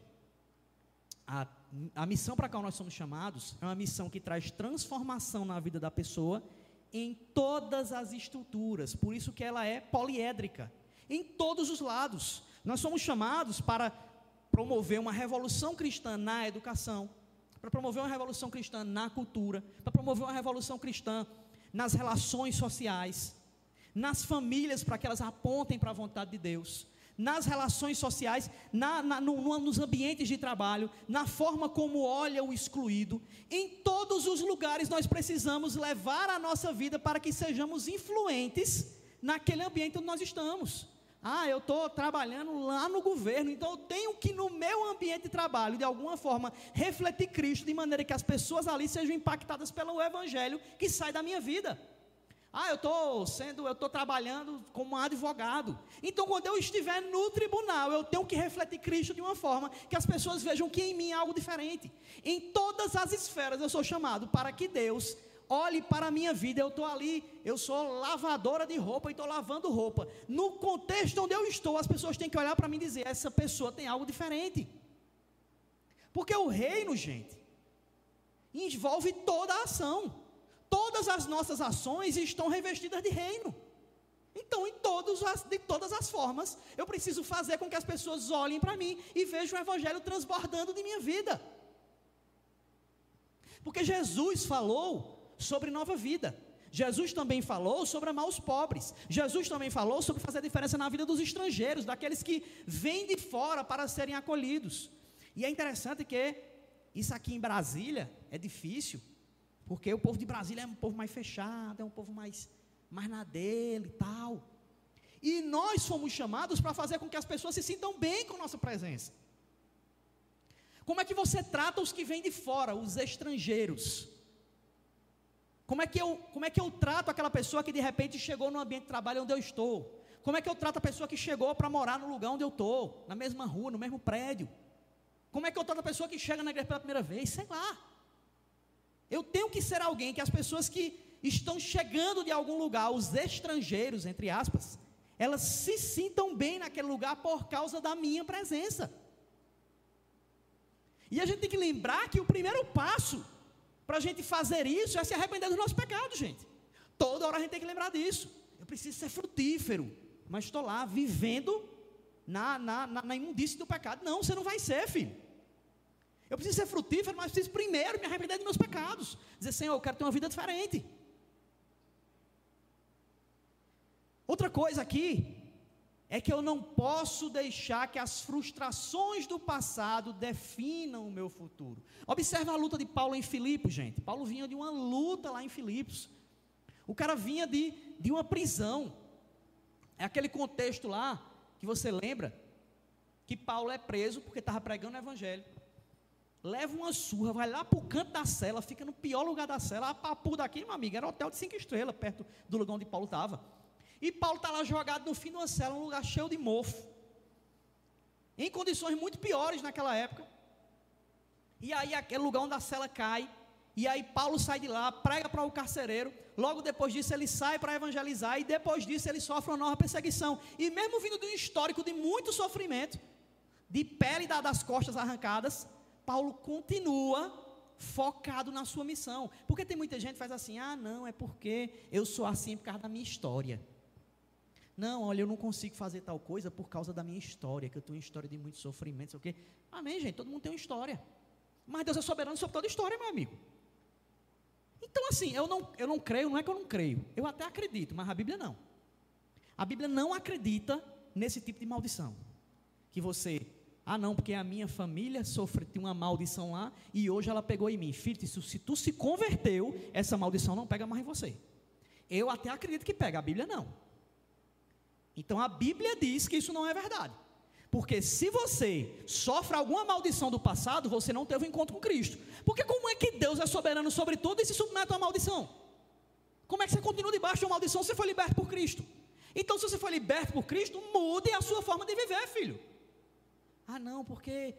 a, a missão para a qual nós somos chamados é uma missão que traz transformação na vida da pessoa em todas as estruturas, por isso que ela é poliédrica, em todos os lados. Nós somos chamados para promover uma revolução cristã na educação, para promover uma revolução cristã na cultura, para promover uma revolução cristã nas relações sociais, nas famílias, para que elas apontem para a vontade de Deus, nas relações sociais, na, na, no, nos ambientes de trabalho, na forma como olha o excluído. Em todos os lugares nós precisamos levar a nossa vida para que sejamos influentes naquele ambiente onde nós estamos. Ah, eu estou trabalhando lá no governo, então eu tenho que, no meu ambiente de trabalho, de alguma forma, refletir Cristo, de maneira que as pessoas ali sejam impactadas pelo Evangelho que sai da minha vida. Ah, eu estou sendo, eu estou trabalhando como advogado. Então, quando eu estiver no tribunal, eu tenho que refletir Cristo de uma forma que as pessoas vejam que em mim há algo diferente. Em todas as esferas eu sou chamado para que Deus olhe para a minha vida. Eu estou ali, eu sou lavadora de roupa e estou lavando roupa. No contexto onde eu estou, as pessoas têm que olhar para mim e dizer: essa pessoa tem algo diferente. Porque o reino, gente, envolve toda a ação todas as nossas ações estão revestidas de reino. Então, em as, de todas as formas, eu preciso fazer com que as pessoas olhem para mim e vejam o Evangelho transbordando de minha vida. Porque Jesus falou sobre nova vida. Jesus também falou sobre amar os pobres. Jesus também falou sobre fazer diferença na vida dos estrangeiros, daqueles que vêm de fora para serem acolhidos. E é interessante que isso aqui em Brasília é difícil, porque o povo de Brasília é um povo mais fechado, é um povo mais, mais na dele e tal. E nós fomos chamados para fazer com que as pessoas se sintam bem com nossa presença. Como é que você trata os que vêm de fora, os estrangeiros? Como é que eu, como é que eu trato aquela pessoa que de repente chegou no ambiente de trabalho onde eu estou? Como é que eu trato a pessoa que chegou para morar no lugar onde eu estou, na mesma rua, no mesmo prédio? Como é que eu trato a pessoa que chega na igreja pela primeira vez? Sei lá. Eu tenho que ser alguém que as pessoas que estão chegando de algum lugar, os estrangeiros, entre aspas, elas se sintam bem naquele lugar por causa da minha presença. E a gente tem que lembrar que o primeiro passo para a gente fazer isso é se arrepender dos nossos pecados, gente. Toda hora a gente tem que lembrar disso. Eu preciso ser frutífero, mas estou lá vivendo na, na, na, na imundície do pecado. Não, você não vai ser, filho. Eu preciso ser frutífero, mas preciso primeiro me arrepender dos meus pecados. Dizer, Senhor, eu quero ter uma vida diferente. Outra coisa aqui é que eu não posso deixar que as frustrações do passado definam o meu futuro. Observa a luta de Paulo em Filipos, gente. Paulo vinha de uma luta lá em Filipos. O cara vinha de, de uma prisão. É aquele contexto lá que você lembra que Paulo é preso porque estava pregando o evangelho. Leva uma surra, vai lá para o canto da cela, fica no pior lugar da cela. A papu daqui, meu amigo, era um hotel de cinco estrelas, perto do lugar onde Paulo estava. E Paulo está lá jogado no fim de uma cela, um lugar cheio de mofo. Em condições muito piores naquela época. E aí aquele lugar onde a cela cai. E aí Paulo sai de lá, prega para o carcereiro. Logo depois disso ele sai para evangelizar. E depois disso ele sofre uma nova perseguição. E mesmo vindo de um histórico de muito sofrimento, de pele das costas arrancadas, Paulo continua focado na sua missão. Porque tem muita gente que faz assim: ah, não, é porque eu sou assim por causa da minha história. Não, olha, eu não consigo fazer tal coisa por causa da minha história, que eu tenho uma história de muito sofrimento, sei o quê. Amém, gente, todo mundo tem uma história. Mas Deus é soberano sobre toda história, meu amigo. Então, assim, eu não, eu não creio, não é que eu não creio. Eu até acredito, mas a Bíblia não. A Bíblia não acredita nesse tipo de maldição. Que você, ah não, porque a minha família sofreu uma maldição lá e hoje ela pegou em mim. Filho, se, se tu se converteu, essa maldição não pega mais em você. Eu até acredito que pega, a Bíblia não. Então a Bíblia diz que isso não é verdade. Porque se você sofre alguma maldição do passado, você não teve um encontro com Cristo. Porque como é que Deus é soberano sobre tudo e se submete a uma maldição? Como é que você continua debaixo de uma maldição se você foi liberto por Cristo? Então, se você foi liberto por Cristo, mude a sua forma de viver, filho. Ah, não, porque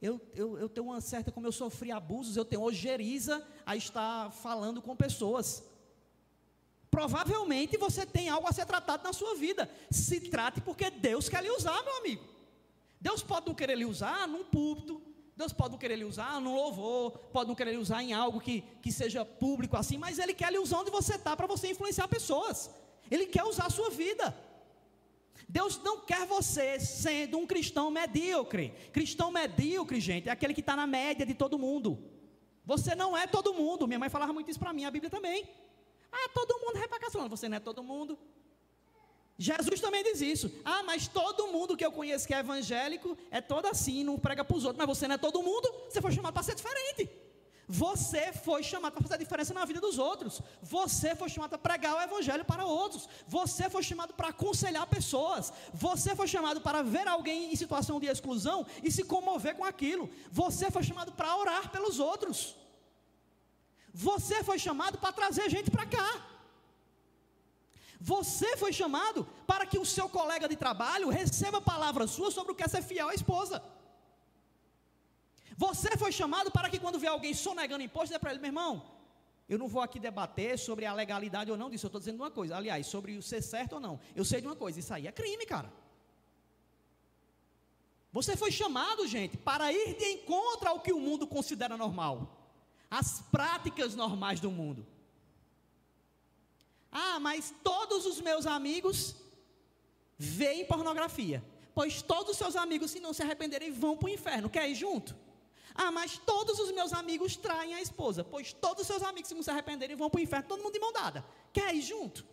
eu, eu, eu tenho uma certa, como eu sofri abusos, eu tenho ojeriza a estar falando com pessoas provavelmente você tem algo a ser tratado na sua vida. Se trate porque Deus quer lhe usar, meu amigo. Deus pode não querer lhe usar num púlpito, Deus pode não querer lhe usar num louvor, pode não querer lhe usar em algo que, que seja público assim, mas Ele quer lhe usar onde você está para você influenciar pessoas. Ele quer usar a sua vida. Deus não quer você sendo um cristão medíocre. Cristão medíocre, gente, é aquele que está na média de todo mundo. Você não é todo mundo. Minha mãe falava muito isso para mim, a Bíblia também. Ah, todo mundo vai. Você não é todo mundo. Jesus também diz isso. Ah, mas todo mundo que eu conheço que é evangélico é todo assim, não prega para os outros. Mas você não é todo mundo, você foi chamado para ser diferente. Você foi chamado para fazer a diferença na vida dos outros. Você foi chamado para pregar o evangelho para outros. Você foi chamado para aconselhar pessoas. Você foi chamado para ver alguém em situação de exclusão e se comover com aquilo. Você foi chamado para orar pelos outros. Você foi chamado para trazer gente para cá. Você foi chamado para que o seu colega de trabalho receba palavras suas sobre o que é ser fiel à esposa. Você foi chamado para que quando vê alguém sonegando imposto, dê para ele, meu irmão, eu não vou aqui debater sobre a legalidade ou não disso, eu estou dizendo uma coisa. Aliás, sobre o ser certo ou não. Eu sei de uma coisa, isso aí é crime, cara. Você foi chamado, gente, para ir de encontro ao que o mundo considera normal as práticas normais do mundo. Ah, mas todos os meus amigos veem pornografia. Pois todos os seus amigos, se não se arrependerem, vão para o inferno. Quer ir junto? Ah, mas todos os meus amigos traem a esposa. Pois todos os seus amigos, se não se arrependerem, vão para o inferno. Todo mundo de mão dada. Quer ir junto?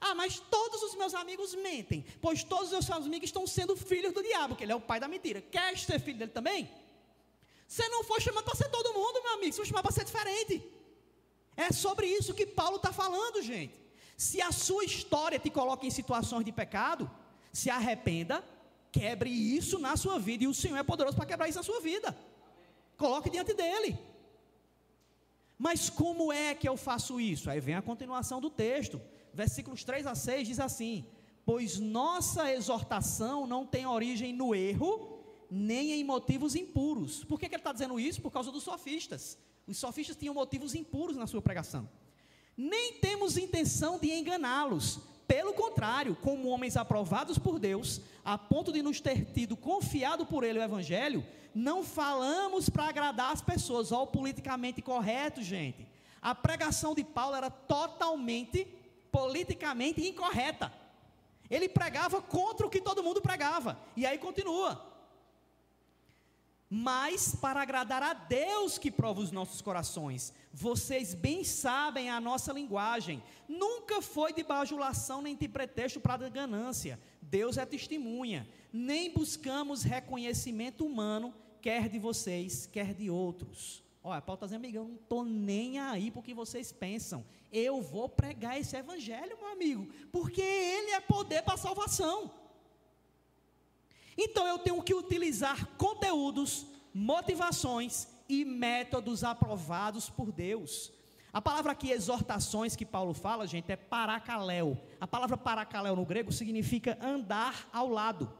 Ah, mas todos os meus amigos mentem. Pois todos os seus amigos estão sendo filhos do diabo, que ele é o pai da mentira. Quer ser filho dele também? Você não foi chamado para ser todo mundo, meu amigo. Você foi chamado para ser diferente. É sobre isso que Paulo está falando, gente. Se a sua história te coloca em situações de pecado, se arrependa, quebre isso na sua vida. E o Senhor é poderoso para quebrar isso na sua vida. Coloque diante dele. Mas como é que eu faço isso? Aí vem a continuação do texto. Versículos 3 a 6 diz assim: Pois nossa exortação não tem origem no erro, nem em motivos impuros. Por que, que ele está dizendo isso? Por causa dos sofistas. Os sofistas tinham motivos impuros na sua pregação. Nem temos intenção de enganá-los. Pelo contrário, como homens aprovados por Deus, a ponto de nos ter tido confiado por Ele o Evangelho, não falamos para agradar as pessoas, ou politicamente correto, gente. A pregação de Paulo era totalmente politicamente incorreta. Ele pregava contra o que todo mundo pregava. E aí continua. Mas para agradar a Deus que prova os nossos corações. Vocês bem sabem a nossa linguagem. Nunca foi de bajulação nem de pretexto para ganância. Deus é testemunha. Nem buscamos reconhecimento humano, quer de vocês, quer de outros. Olha, Paulo está dizendo, amigo, eu não estou nem aí porque vocês pensam. Eu vou pregar esse evangelho, meu amigo, porque ele é poder para a salvação. Então eu tenho que utilizar conteúdos, motivações e métodos aprovados por Deus. A palavra aqui, exortações, que Paulo fala, gente, é paracaléu. A palavra paracaléu no grego significa andar ao lado.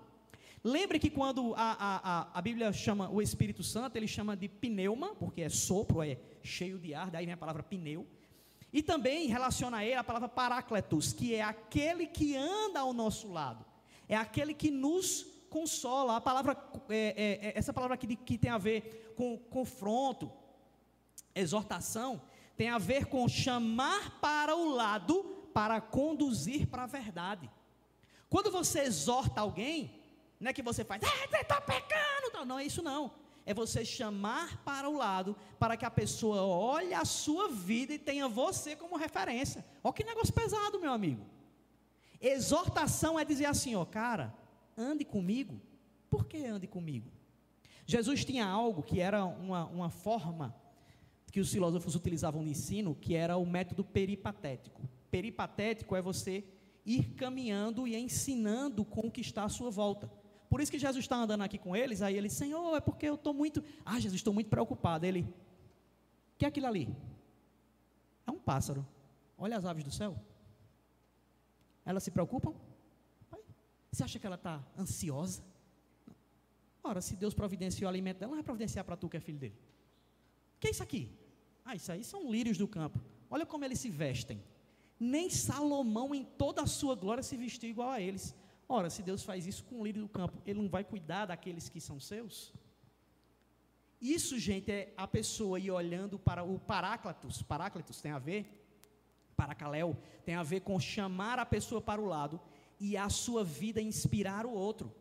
Lembre que quando a, a, a, Bíblia chama o Espírito Santo, ele chama de pneuma, porque é sopro, é cheio de ar, daí vem a palavra pneu. E também relaciona a ele a palavra parácletos, que é aquele que anda ao nosso lado. É aquele que nos consola. A palavra, é, é, é, essa palavra aqui que tem a ver com confronto, exortação, tem a ver com chamar para o lado para conduzir para a verdade. Quando você exorta alguém, não é que você faz, ah, você está pecando, não é isso não. É você chamar para o lado, para que a pessoa olhe a sua vida e tenha você como referência. Olha que negócio pesado, meu amigo. Exortação é dizer assim, ó, cara, ande comigo. Por que ande comigo? Jesus tinha algo que era uma, uma forma que os filósofos utilizavam no ensino, que era o método peripatético. Peripatético é você ir caminhando e ensinando com o que está à sua volta. Por isso que Jesus está andando aqui com eles, aí ele, Senhor, é porque eu estou muito. Ah, Jesus, estou muito preocupado. Ele, o que é aquilo ali? É um pássaro. Olha as aves do céu. Elas se preocupam? Você acha que ela está ansiosa? Ora, se Deus providenciou o alimento dela, não vai providenciar para tu que é filho dele. O que é isso aqui? Ah, isso aí são lírios do campo. Olha como eles se vestem. Nem Salomão, em toda a sua glória, se vestiu igual a eles. Ora, se Deus faz isso com o lírio do campo, ele não vai cuidar daqueles que são seus? Isso, gente, é a pessoa ir olhando para o Paráclitos. Paráclitos tem a ver, Paracaléu, tem a ver com chamar a pessoa para o lado e a sua vida inspirar o outro.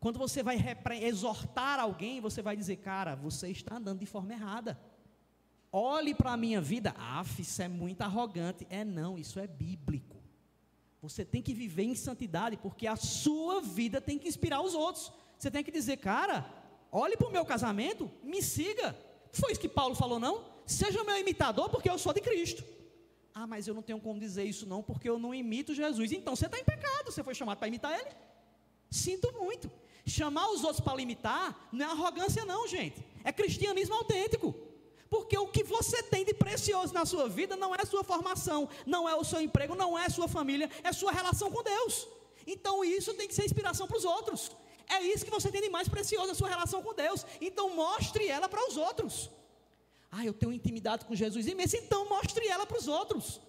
Quando você vai exortar alguém, você vai dizer, cara, você está andando de forma errada. Olhe para a minha vida. Ah, isso é muito arrogante. É não, isso é bíblico. Você tem que viver em santidade, porque a sua vida tem que inspirar os outros. Você tem que dizer, cara, olhe para o meu casamento, me siga. Foi isso que Paulo falou, não? Seja meu imitador, porque eu sou de Cristo. Ah, mas eu não tenho como dizer isso não, porque eu não imito Jesus. Então você está em pecado, você foi chamado para imitar Ele. Sinto muito. Chamar os outros para imitar não é arrogância, não, gente. É cristianismo autêntico. Porque o que você tem de precioso na sua vida não é a sua formação, não é o seu emprego, não é a sua família, é a sua relação com Deus. Então isso tem que ser inspiração para os outros. É isso que você tem de mais precioso, a sua relação com Deus. Então mostre ela para os outros. Ah, eu tenho intimidade com Jesus imensa, então mostre ela para os outros.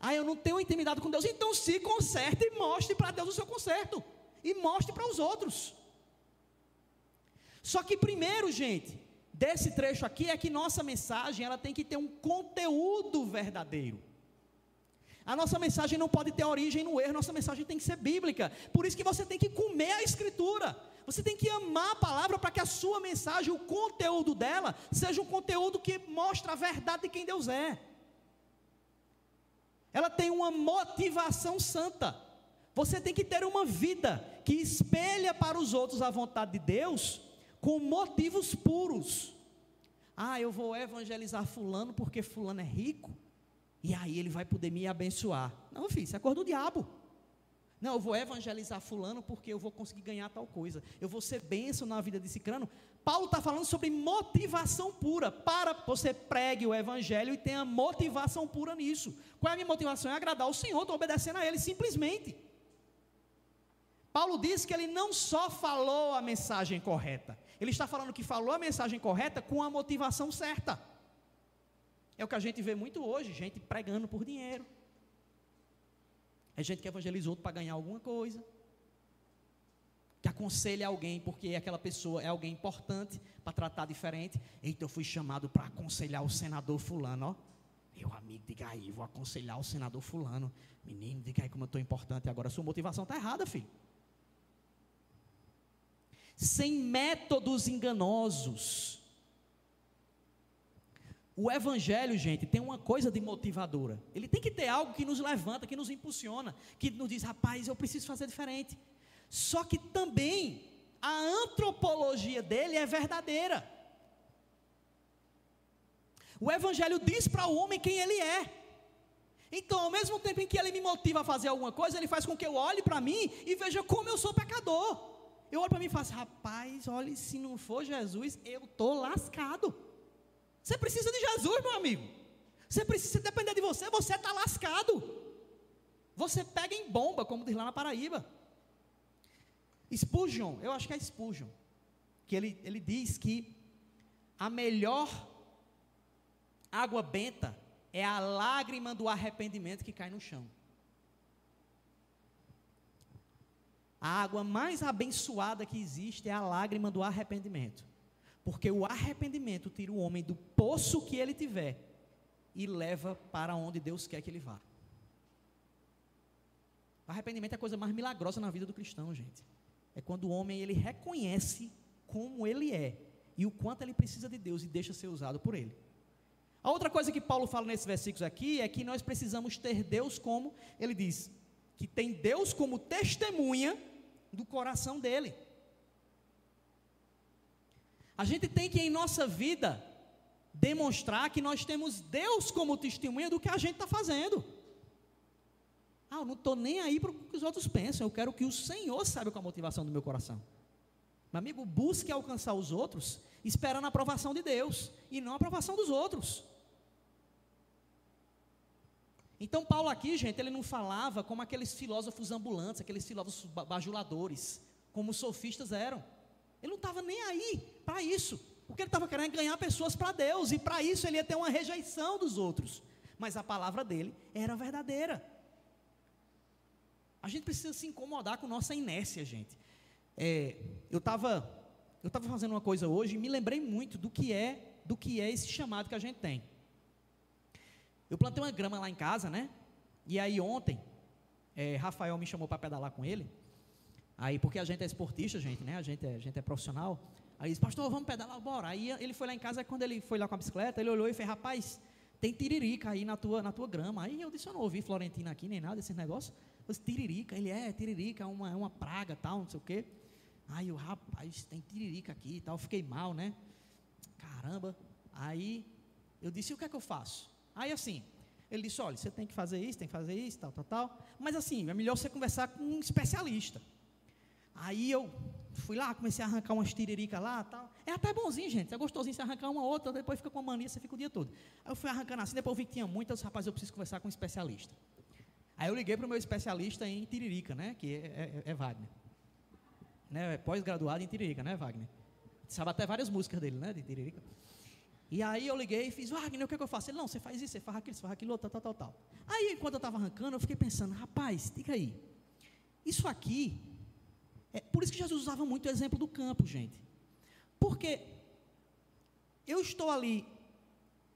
Ah, eu não tenho intimidade com Deus, então se conserte e mostre para Deus o seu conserto. E mostre para os outros. Só que primeiro, gente, desse trecho aqui é que nossa mensagem ela tem que ter um conteúdo verdadeiro. A nossa mensagem não pode ter origem no erro, nossa mensagem tem que ser bíblica. Por isso que você tem que comer a escritura. Você tem que amar a palavra para que a sua mensagem, o conteúdo dela, seja um conteúdo que mostra a verdade de quem Deus é. Ela tem uma motivação santa. Você tem que ter uma vida que espelha para os outros a vontade de Deus com motivos puros. Ah, eu vou evangelizar fulano porque fulano é rico. E aí ele vai poder me abençoar. Não, filho, isso é cor do diabo. Não, eu vou evangelizar fulano porque eu vou conseguir ganhar tal coisa. Eu vou ser bênção na vida desse crano. Paulo está falando sobre motivação pura. Para você pregue o evangelho e tenha motivação pura nisso. Qual é a minha motivação? É agradar o Senhor, estou obedecendo a Ele, simplesmente. Paulo diz que ele não só falou a mensagem correta, ele está falando que falou a mensagem correta com a motivação certa. É o que a gente vê muito hoje, gente pregando por dinheiro. É gente que evangeliza outro para ganhar alguma coisa. Que aconselha alguém porque aquela pessoa é alguém importante para tratar diferente. Eita, eu fui chamado para aconselhar o senador fulano, ó. Meu amigo, diga aí, vou aconselhar o senador fulano. Menino, diga aí como eu estou importante agora. Sua motivação está errada, filho. sem métodos enganosos. O Evangelho, gente, tem uma coisa de motivadora. Ele tem que ter algo que nos levanta, que nos impulsiona, que nos diz, rapaz, eu preciso fazer diferente. Só que também a antropologia dele é verdadeira. O Evangelho diz para o homem quem ele é. Então, ao mesmo tempo em que ele me motiva a fazer alguma coisa, ele faz com que eu olhe para mim e veja como eu sou pecador. Eu olho para mim e faço, rapaz, olhe, se não for Jesus, eu estou lascado. Você precisa de Jesus, meu amigo. Você precisa depender de você, você está lascado. Você pega em bomba, como diz lá na Paraíba. Spurgeon, eu acho que é Spurgeon, que ele, ele diz que a melhor água benta é a lágrima do arrependimento que cai no chão. A água mais abençoada que existe é a lágrima do arrependimento. Porque o arrependimento tira o homem do poço que ele tiver e leva para onde Deus quer que ele vá. Arrependimento é a coisa mais milagrosa na vida do cristão, gente. É quando o homem ele reconhece como ele é e o quanto ele precisa de Deus e deixa ser usado por ele. A outra coisa que Paulo fala nesses versículos aqui é que nós precisamos ter Deus como, ele diz, que tem Deus como testemunha do coração dele. A gente tem que, em nossa vida, demonstrar que nós temos Deus como testemunha do que a gente está fazendo. Ah, eu não estou nem aí para o que os outros pensam, eu quero que o Senhor saiba qual a motivação do meu coração. Meu amigo, busque alcançar os outros, esperando a aprovação de Deus, e não a aprovação dos outros. Então, Paulo aqui, gente, ele não falava como aqueles filósofos ambulantes, aqueles filósofos bajuladores, como os sofistas eram. Ele não estava nem aí para isso. Porque ele estava querendo ganhar pessoas para Deus. E para isso ele ia ter uma rejeição dos outros. Mas a palavra dele era verdadeira. A gente precisa se incomodar com nossa inércia, gente. É, eu estava eu tava fazendo uma coisa hoje e me lembrei muito do que é do que é esse chamado que a gente tem. Eu plantei uma grama lá em casa, né? E aí ontem, é, Rafael me chamou para pedalar com ele. Aí, porque a gente é esportista, gente, né? A gente é, a gente é profissional. Aí disse, pastor, vamos pedalar, bora. Aí ele foi lá em casa, quando ele foi lá com a bicicleta, ele olhou e fez, rapaz, tem tiririca aí na tua, na tua grama. Aí eu disse, eu não ouvi Florentina aqui, nem nada desses negócios. Eu disse, tiririca, ele é, tiririca, é uma, é uma praga, tal, não sei o quê. Aí o rapaz, tem tiririca aqui e tal. Fiquei mal, né? Caramba. Aí eu disse, o que é que eu faço? Aí assim, ele disse, olha, você tem que fazer isso, tem que fazer isso, tal, tal, tal. Mas assim, é melhor você conversar com um especialista. Aí eu fui lá, comecei a arrancar umas tiriricas lá tal. É até bonzinho, gente. É gostosinho você arrancar uma outra, depois fica com uma mania, você fica o dia todo. Aí eu fui arrancando assim, depois eu vi que tinha muitas, rapaz, eu preciso conversar com um especialista. Aí eu liguei para o meu especialista em tiririca, né? Que é, é, é Wagner. Né, é pós-graduado em tiririca, né, Wagner? Sabe até várias músicas dele, né? De tiririca. E aí eu liguei e fiz, Wagner, o que, é que eu faço? Ele, não, você faz isso, você faz aquilo, você faz aquilo, tal, tal, tal, tal. Aí, enquanto eu estava arrancando, eu fiquei pensando, rapaz, diga aí, isso aqui é por isso que Jesus usava muito o exemplo do campo, gente. Porque eu estou ali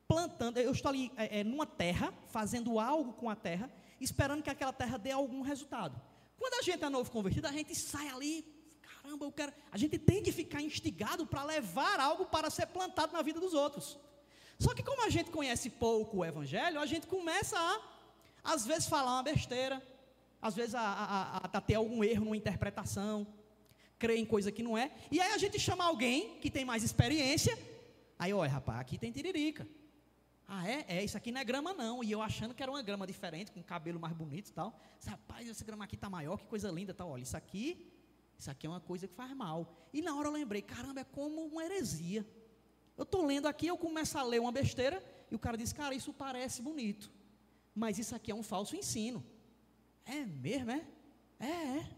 plantando, eu estou ali é, é, numa terra, fazendo algo com a terra, esperando que aquela terra dê algum resultado. Quando a gente é novo convertido, a gente sai ali, caramba, eu quero. A gente tem que ficar instigado para levar algo para ser plantado na vida dos outros. Só que como a gente conhece pouco o Evangelho, a gente começa a, às vezes, falar uma besteira, às vezes a, a, a, a ter algum erro numa interpretação, crer em coisa que não é, e aí a gente chama alguém que tem mais experiência, aí olha rapaz, aqui tem tiririca, ah é? É, isso aqui não é grama não, e eu achando que era uma grama diferente, com cabelo mais bonito e tal, rapaz, essa grama aqui está maior, que coisa linda. Tal, olha, isso aqui, isso aqui é uma coisa que faz mal, e na hora eu lembrei, caramba, é como uma heresia, eu estou lendo aqui, eu começo a ler uma besteira, e o cara diz, cara, isso parece bonito, mas isso aqui é um falso ensino, é mesmo, é? É, é.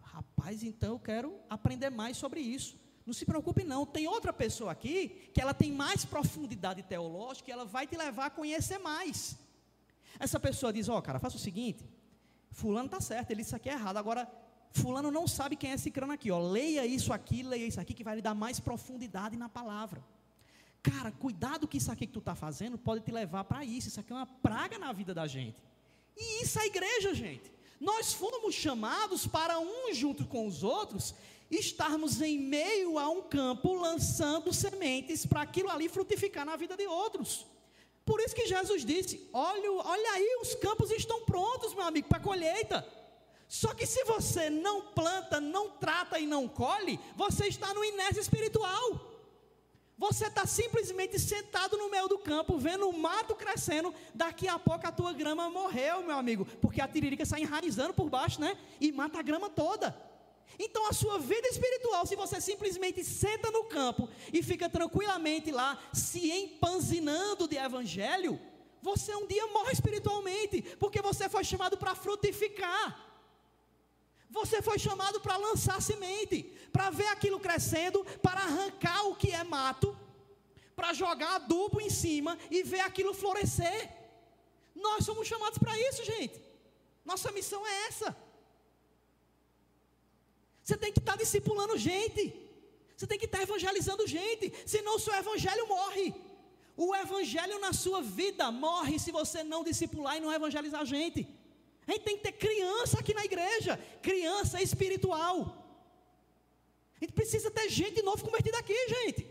Rapaz, então eu quero aprender mais sobre isso. Não se preocupe não, tem outra pessoa aqui que ela tem mais profundidade teológica e ela vai te levar a conhecer mais. Essa pessoa diz, ó, oh, cara, faça o seguinte, fulano está certo, ele disse aqui é errado, agora fulano não sabe quem é esse crânio aqui, ó, leia isso aqui, leia isso aqui, que vai lhe dar mais profundidade na palavra. Cara, cuidado que isso aqui que tu está fazendo pode te levar para isso, isso aqui é uma praga na vida da gente. E isso é a igreja, gente. Nós fomos chamados para uns junto com os outros estarmos em meio a um campo lançando sementes para aquilo ali frutificar na vida de outros. Por isso que Jesus disse: olha, olha aí, os campos estão prontos, meu amigo, para colheita. Só que se você não planta, não trata e não colhe, você está no inércia espiritual. Você está simplesmente sentado no meio do campo, vendo o mato crescendo, daqui a pouco a tua grama morreu, meu amigo, porque a tiririca sai enraizando por baixo, né? E mata a grama toda. Então a sua vida espiritual, se você simplesmente senta no campo e fica tranquilamente lá, se empanzinando de evangelho, você um dia morre espiritualmente, porque você foi chamado para frutificar. Você foi chamado para lançar semente, para ver aquilo crescendo, para arrancar o que é mato, para jogar adubo em cima e ver aquilo florescer. Nós somos chamados para isso, gente. Nossa missão é essa. Você tem que estar discipulando gente. Você tem que estar evangelizando gente. Senão o seu evangelho morre. O evangelho na sua vida morre se você não discipular e não evangelizar gente. A gente tem que ter criança aqui na igreja, criança espiritual. A gente precisa ter gente novo convertida aqui, gente.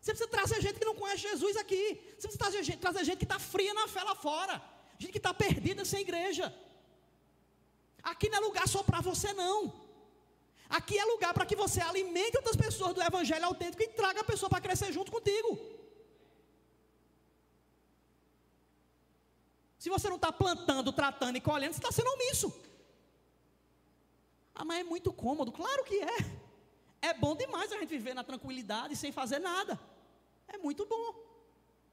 Você precisa trazer gente que não conhece Jesus aqui. Você precisa trazer gente, trazer gente que está fria na fé lá fora. Gente que está perdida sem igreja. Aqui não é lugar só para você, não. Aqui é lugar para que você alimente outras pessoas do evangelho autêntico e traga a pessoa para crescer junto contigo. Se você não está plantando, tratando e colhendo, você está sendo omisso. Ah, mas é muito cômodo. Claro que é. É bom demais a gente viver na tranquilidade sem fazer nada. É muito bom.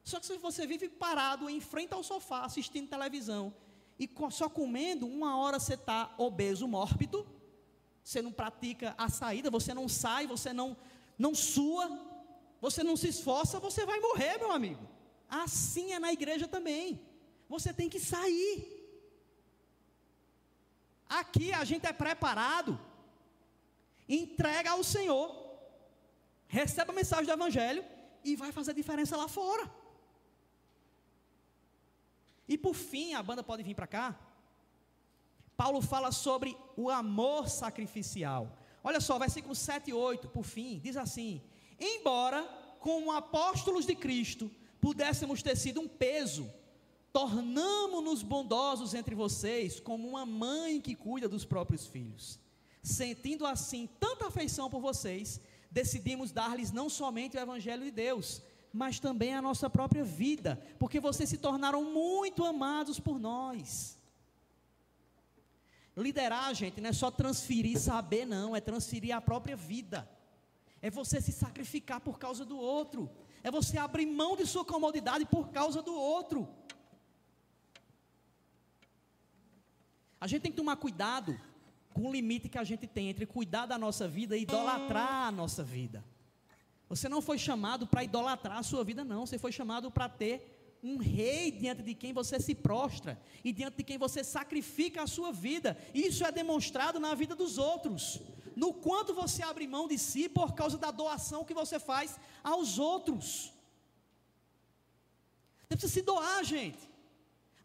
Só que se você vive parado em frente ao sofá, assistindo televisão, e só comendo, uma hora você está obeso, mórbido, você não pratica a saída, você não sai, você não, não sua, você não se esforça, você vai morrer, meu amigo. Assim é na igreja também você tem que sair. Aqui a gente é preparado, entrega ao Senhor, recebe a mensagem do Evangelho e vai fazer diferença lá fora. E por fim, a banda pode vir para cá. Paulo fala sobre o amor sacrificial. Olha só, versículo 7 e 8, por fim, diz assim: Embora, como apóstolos de Cristo, pudéssemos ter sido um peso tornamo-nos bondosos entre vocês, como uma mãe que cuida dos próprios filhos. Sentindo assim tanta afeição por vocês, decidimos dar-lhes não somente o Evangelho de Deus, mas também a nossa própria vida, porque vocês se tornaram muito amados por nós. Liderar, gente, não é só transferir saber, não, é transferir a própria vida. É você se sacrificar por causa do outro. É você abrir mão de sua comodidade por causa do outro. A gente tem que tomar cuidado com o limite que a gente tem entre cuidar da nossa vida e idolatrar a nossa vida. Você não foi chamado para idolatrar a sua vida, não. Você foi chamado para ter um rei diante de quem você se prostra e diante de quem você sacrifica a sua vida. Isso é demonstrado na vida dos outros. No quanto você abre mão de si por causa da doação que você faz aos outros. Você precisa se doar, gente.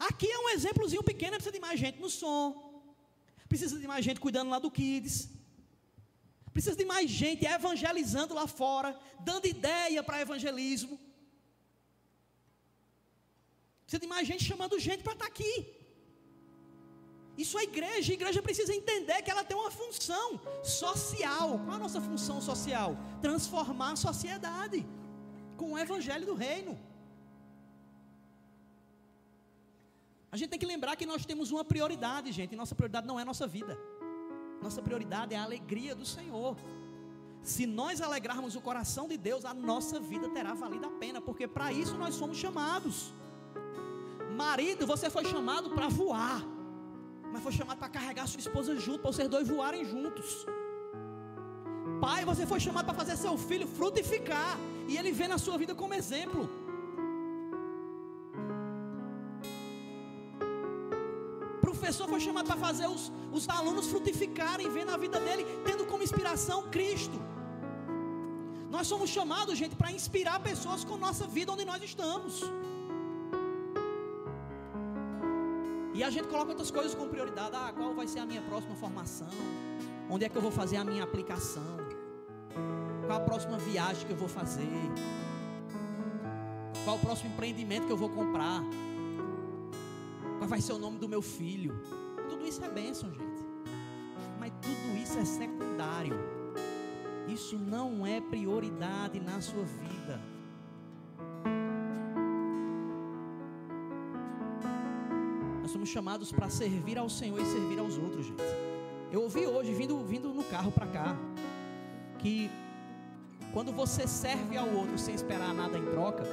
Aqui é um exemplozinho pequeno, precisa de mais gente no som. Precisa de mais gente cuidando lá do kids. Precisa de mais gente evangelizando lá fora, dando ideia para evangelismo. Precisa de mais gente chamando gente para estar tá aqui. Isso é igreja. A igreja precisa entender que ela tem uma função social. Qual é a nossa função social? Transformar a sociedade com o evangelho do reino. A gente tem que lembrar que nós temos uma prioridade, gente. E nossa prioridade não é a nossa vida. Nossa prioridade é a alegria do Senhor. Se nós alegrarmos o coração de Deus, a nossa vida terá valido a pena, porque para isso nós somos chamados. Marido, você foi chamado para voar, mas foi chamado para carregar sua esposa junto, para vocês dois voarem juntos. Pai, você foi chamado para fazer seu filho frutificar, e ele vê na sua vida como exemplo. Professor foi chamado para fazer os, os alunos frutificarem, vendo a vida dele, tendo como inspiração Cristo. Nós somos chamados, gente, para inspirar pessoas com nossa vida onde nós estamos. E a gente coloca outras coisas como prioridade. Ah, qual vai ser a minha próxima formação? Onde é que eu vou fazer a minha aplicação? Qual a próxima viagem que eu vou fazer? Qual o próximo empreendimento que eu vou comprar? Qual vai ser o nome do meu filho? Tudo isso é bênção, gente. Mas tudo isso é secundário. Isso não é prioridade na sua vida. Nós somos chamados para servir ao Senhor e servir aos outros, gente. Eu ouvi hoje, vindo, vindo no carro para cá, que quando você serve ao outro sem esperar nada em troca,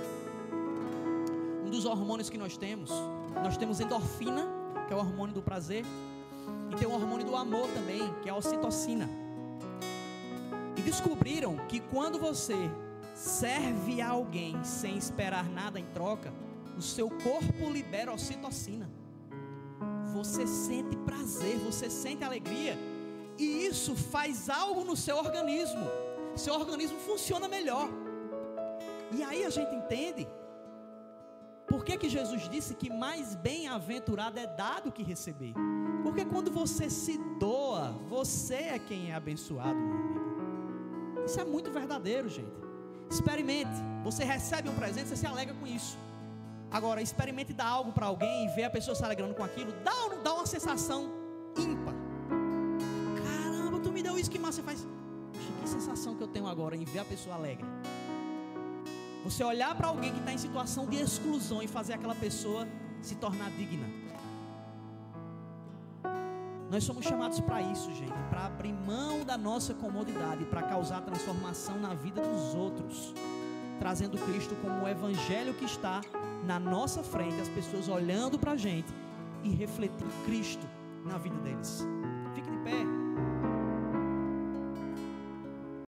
um dos hormônios que nós temos, nós temos endorfina, que é o hormônio do prazer, e tem o hormônio do amor também, que é a ocitocina. E descobriram que quando você serve a alguém sem esperar nada em troca, o seu corpo libera ocitocina. Você sente prazer, você sente alegria, e isso faz algo no seu organismo. Seu organismo funciona melhor. E aí a gente entende por que, que Jesus disse que mais bem-aventurado é dado que receber? Porque quando você se doa, você é quem é abençoado, meu amigo. Isso é muito verdadeiro, gente. Experimente. Você recebe um presente, você se alegra com isso. Agora, experimente dar algo para alguém e ver a pessoa se alegrando com aquilo. Dá dá uma sensação ímpar? Caramba, tu me deu isso, que massa. Você faz. Que sensação que eu tenho agora em ver a pessoa alegre. Você olhar para alguém que está em situação de exclusão e fazer aquela pessoa se tornar digna. Nós somos chamados para isso, gente, para abrir mão da nossa comodidade, para causar transformação na vida dos outros, trazendo Cristo como o evangelho que está na nossa frente, as pessoas olhando para a gente e refletindo Cristo na vida deles. Fique de pé.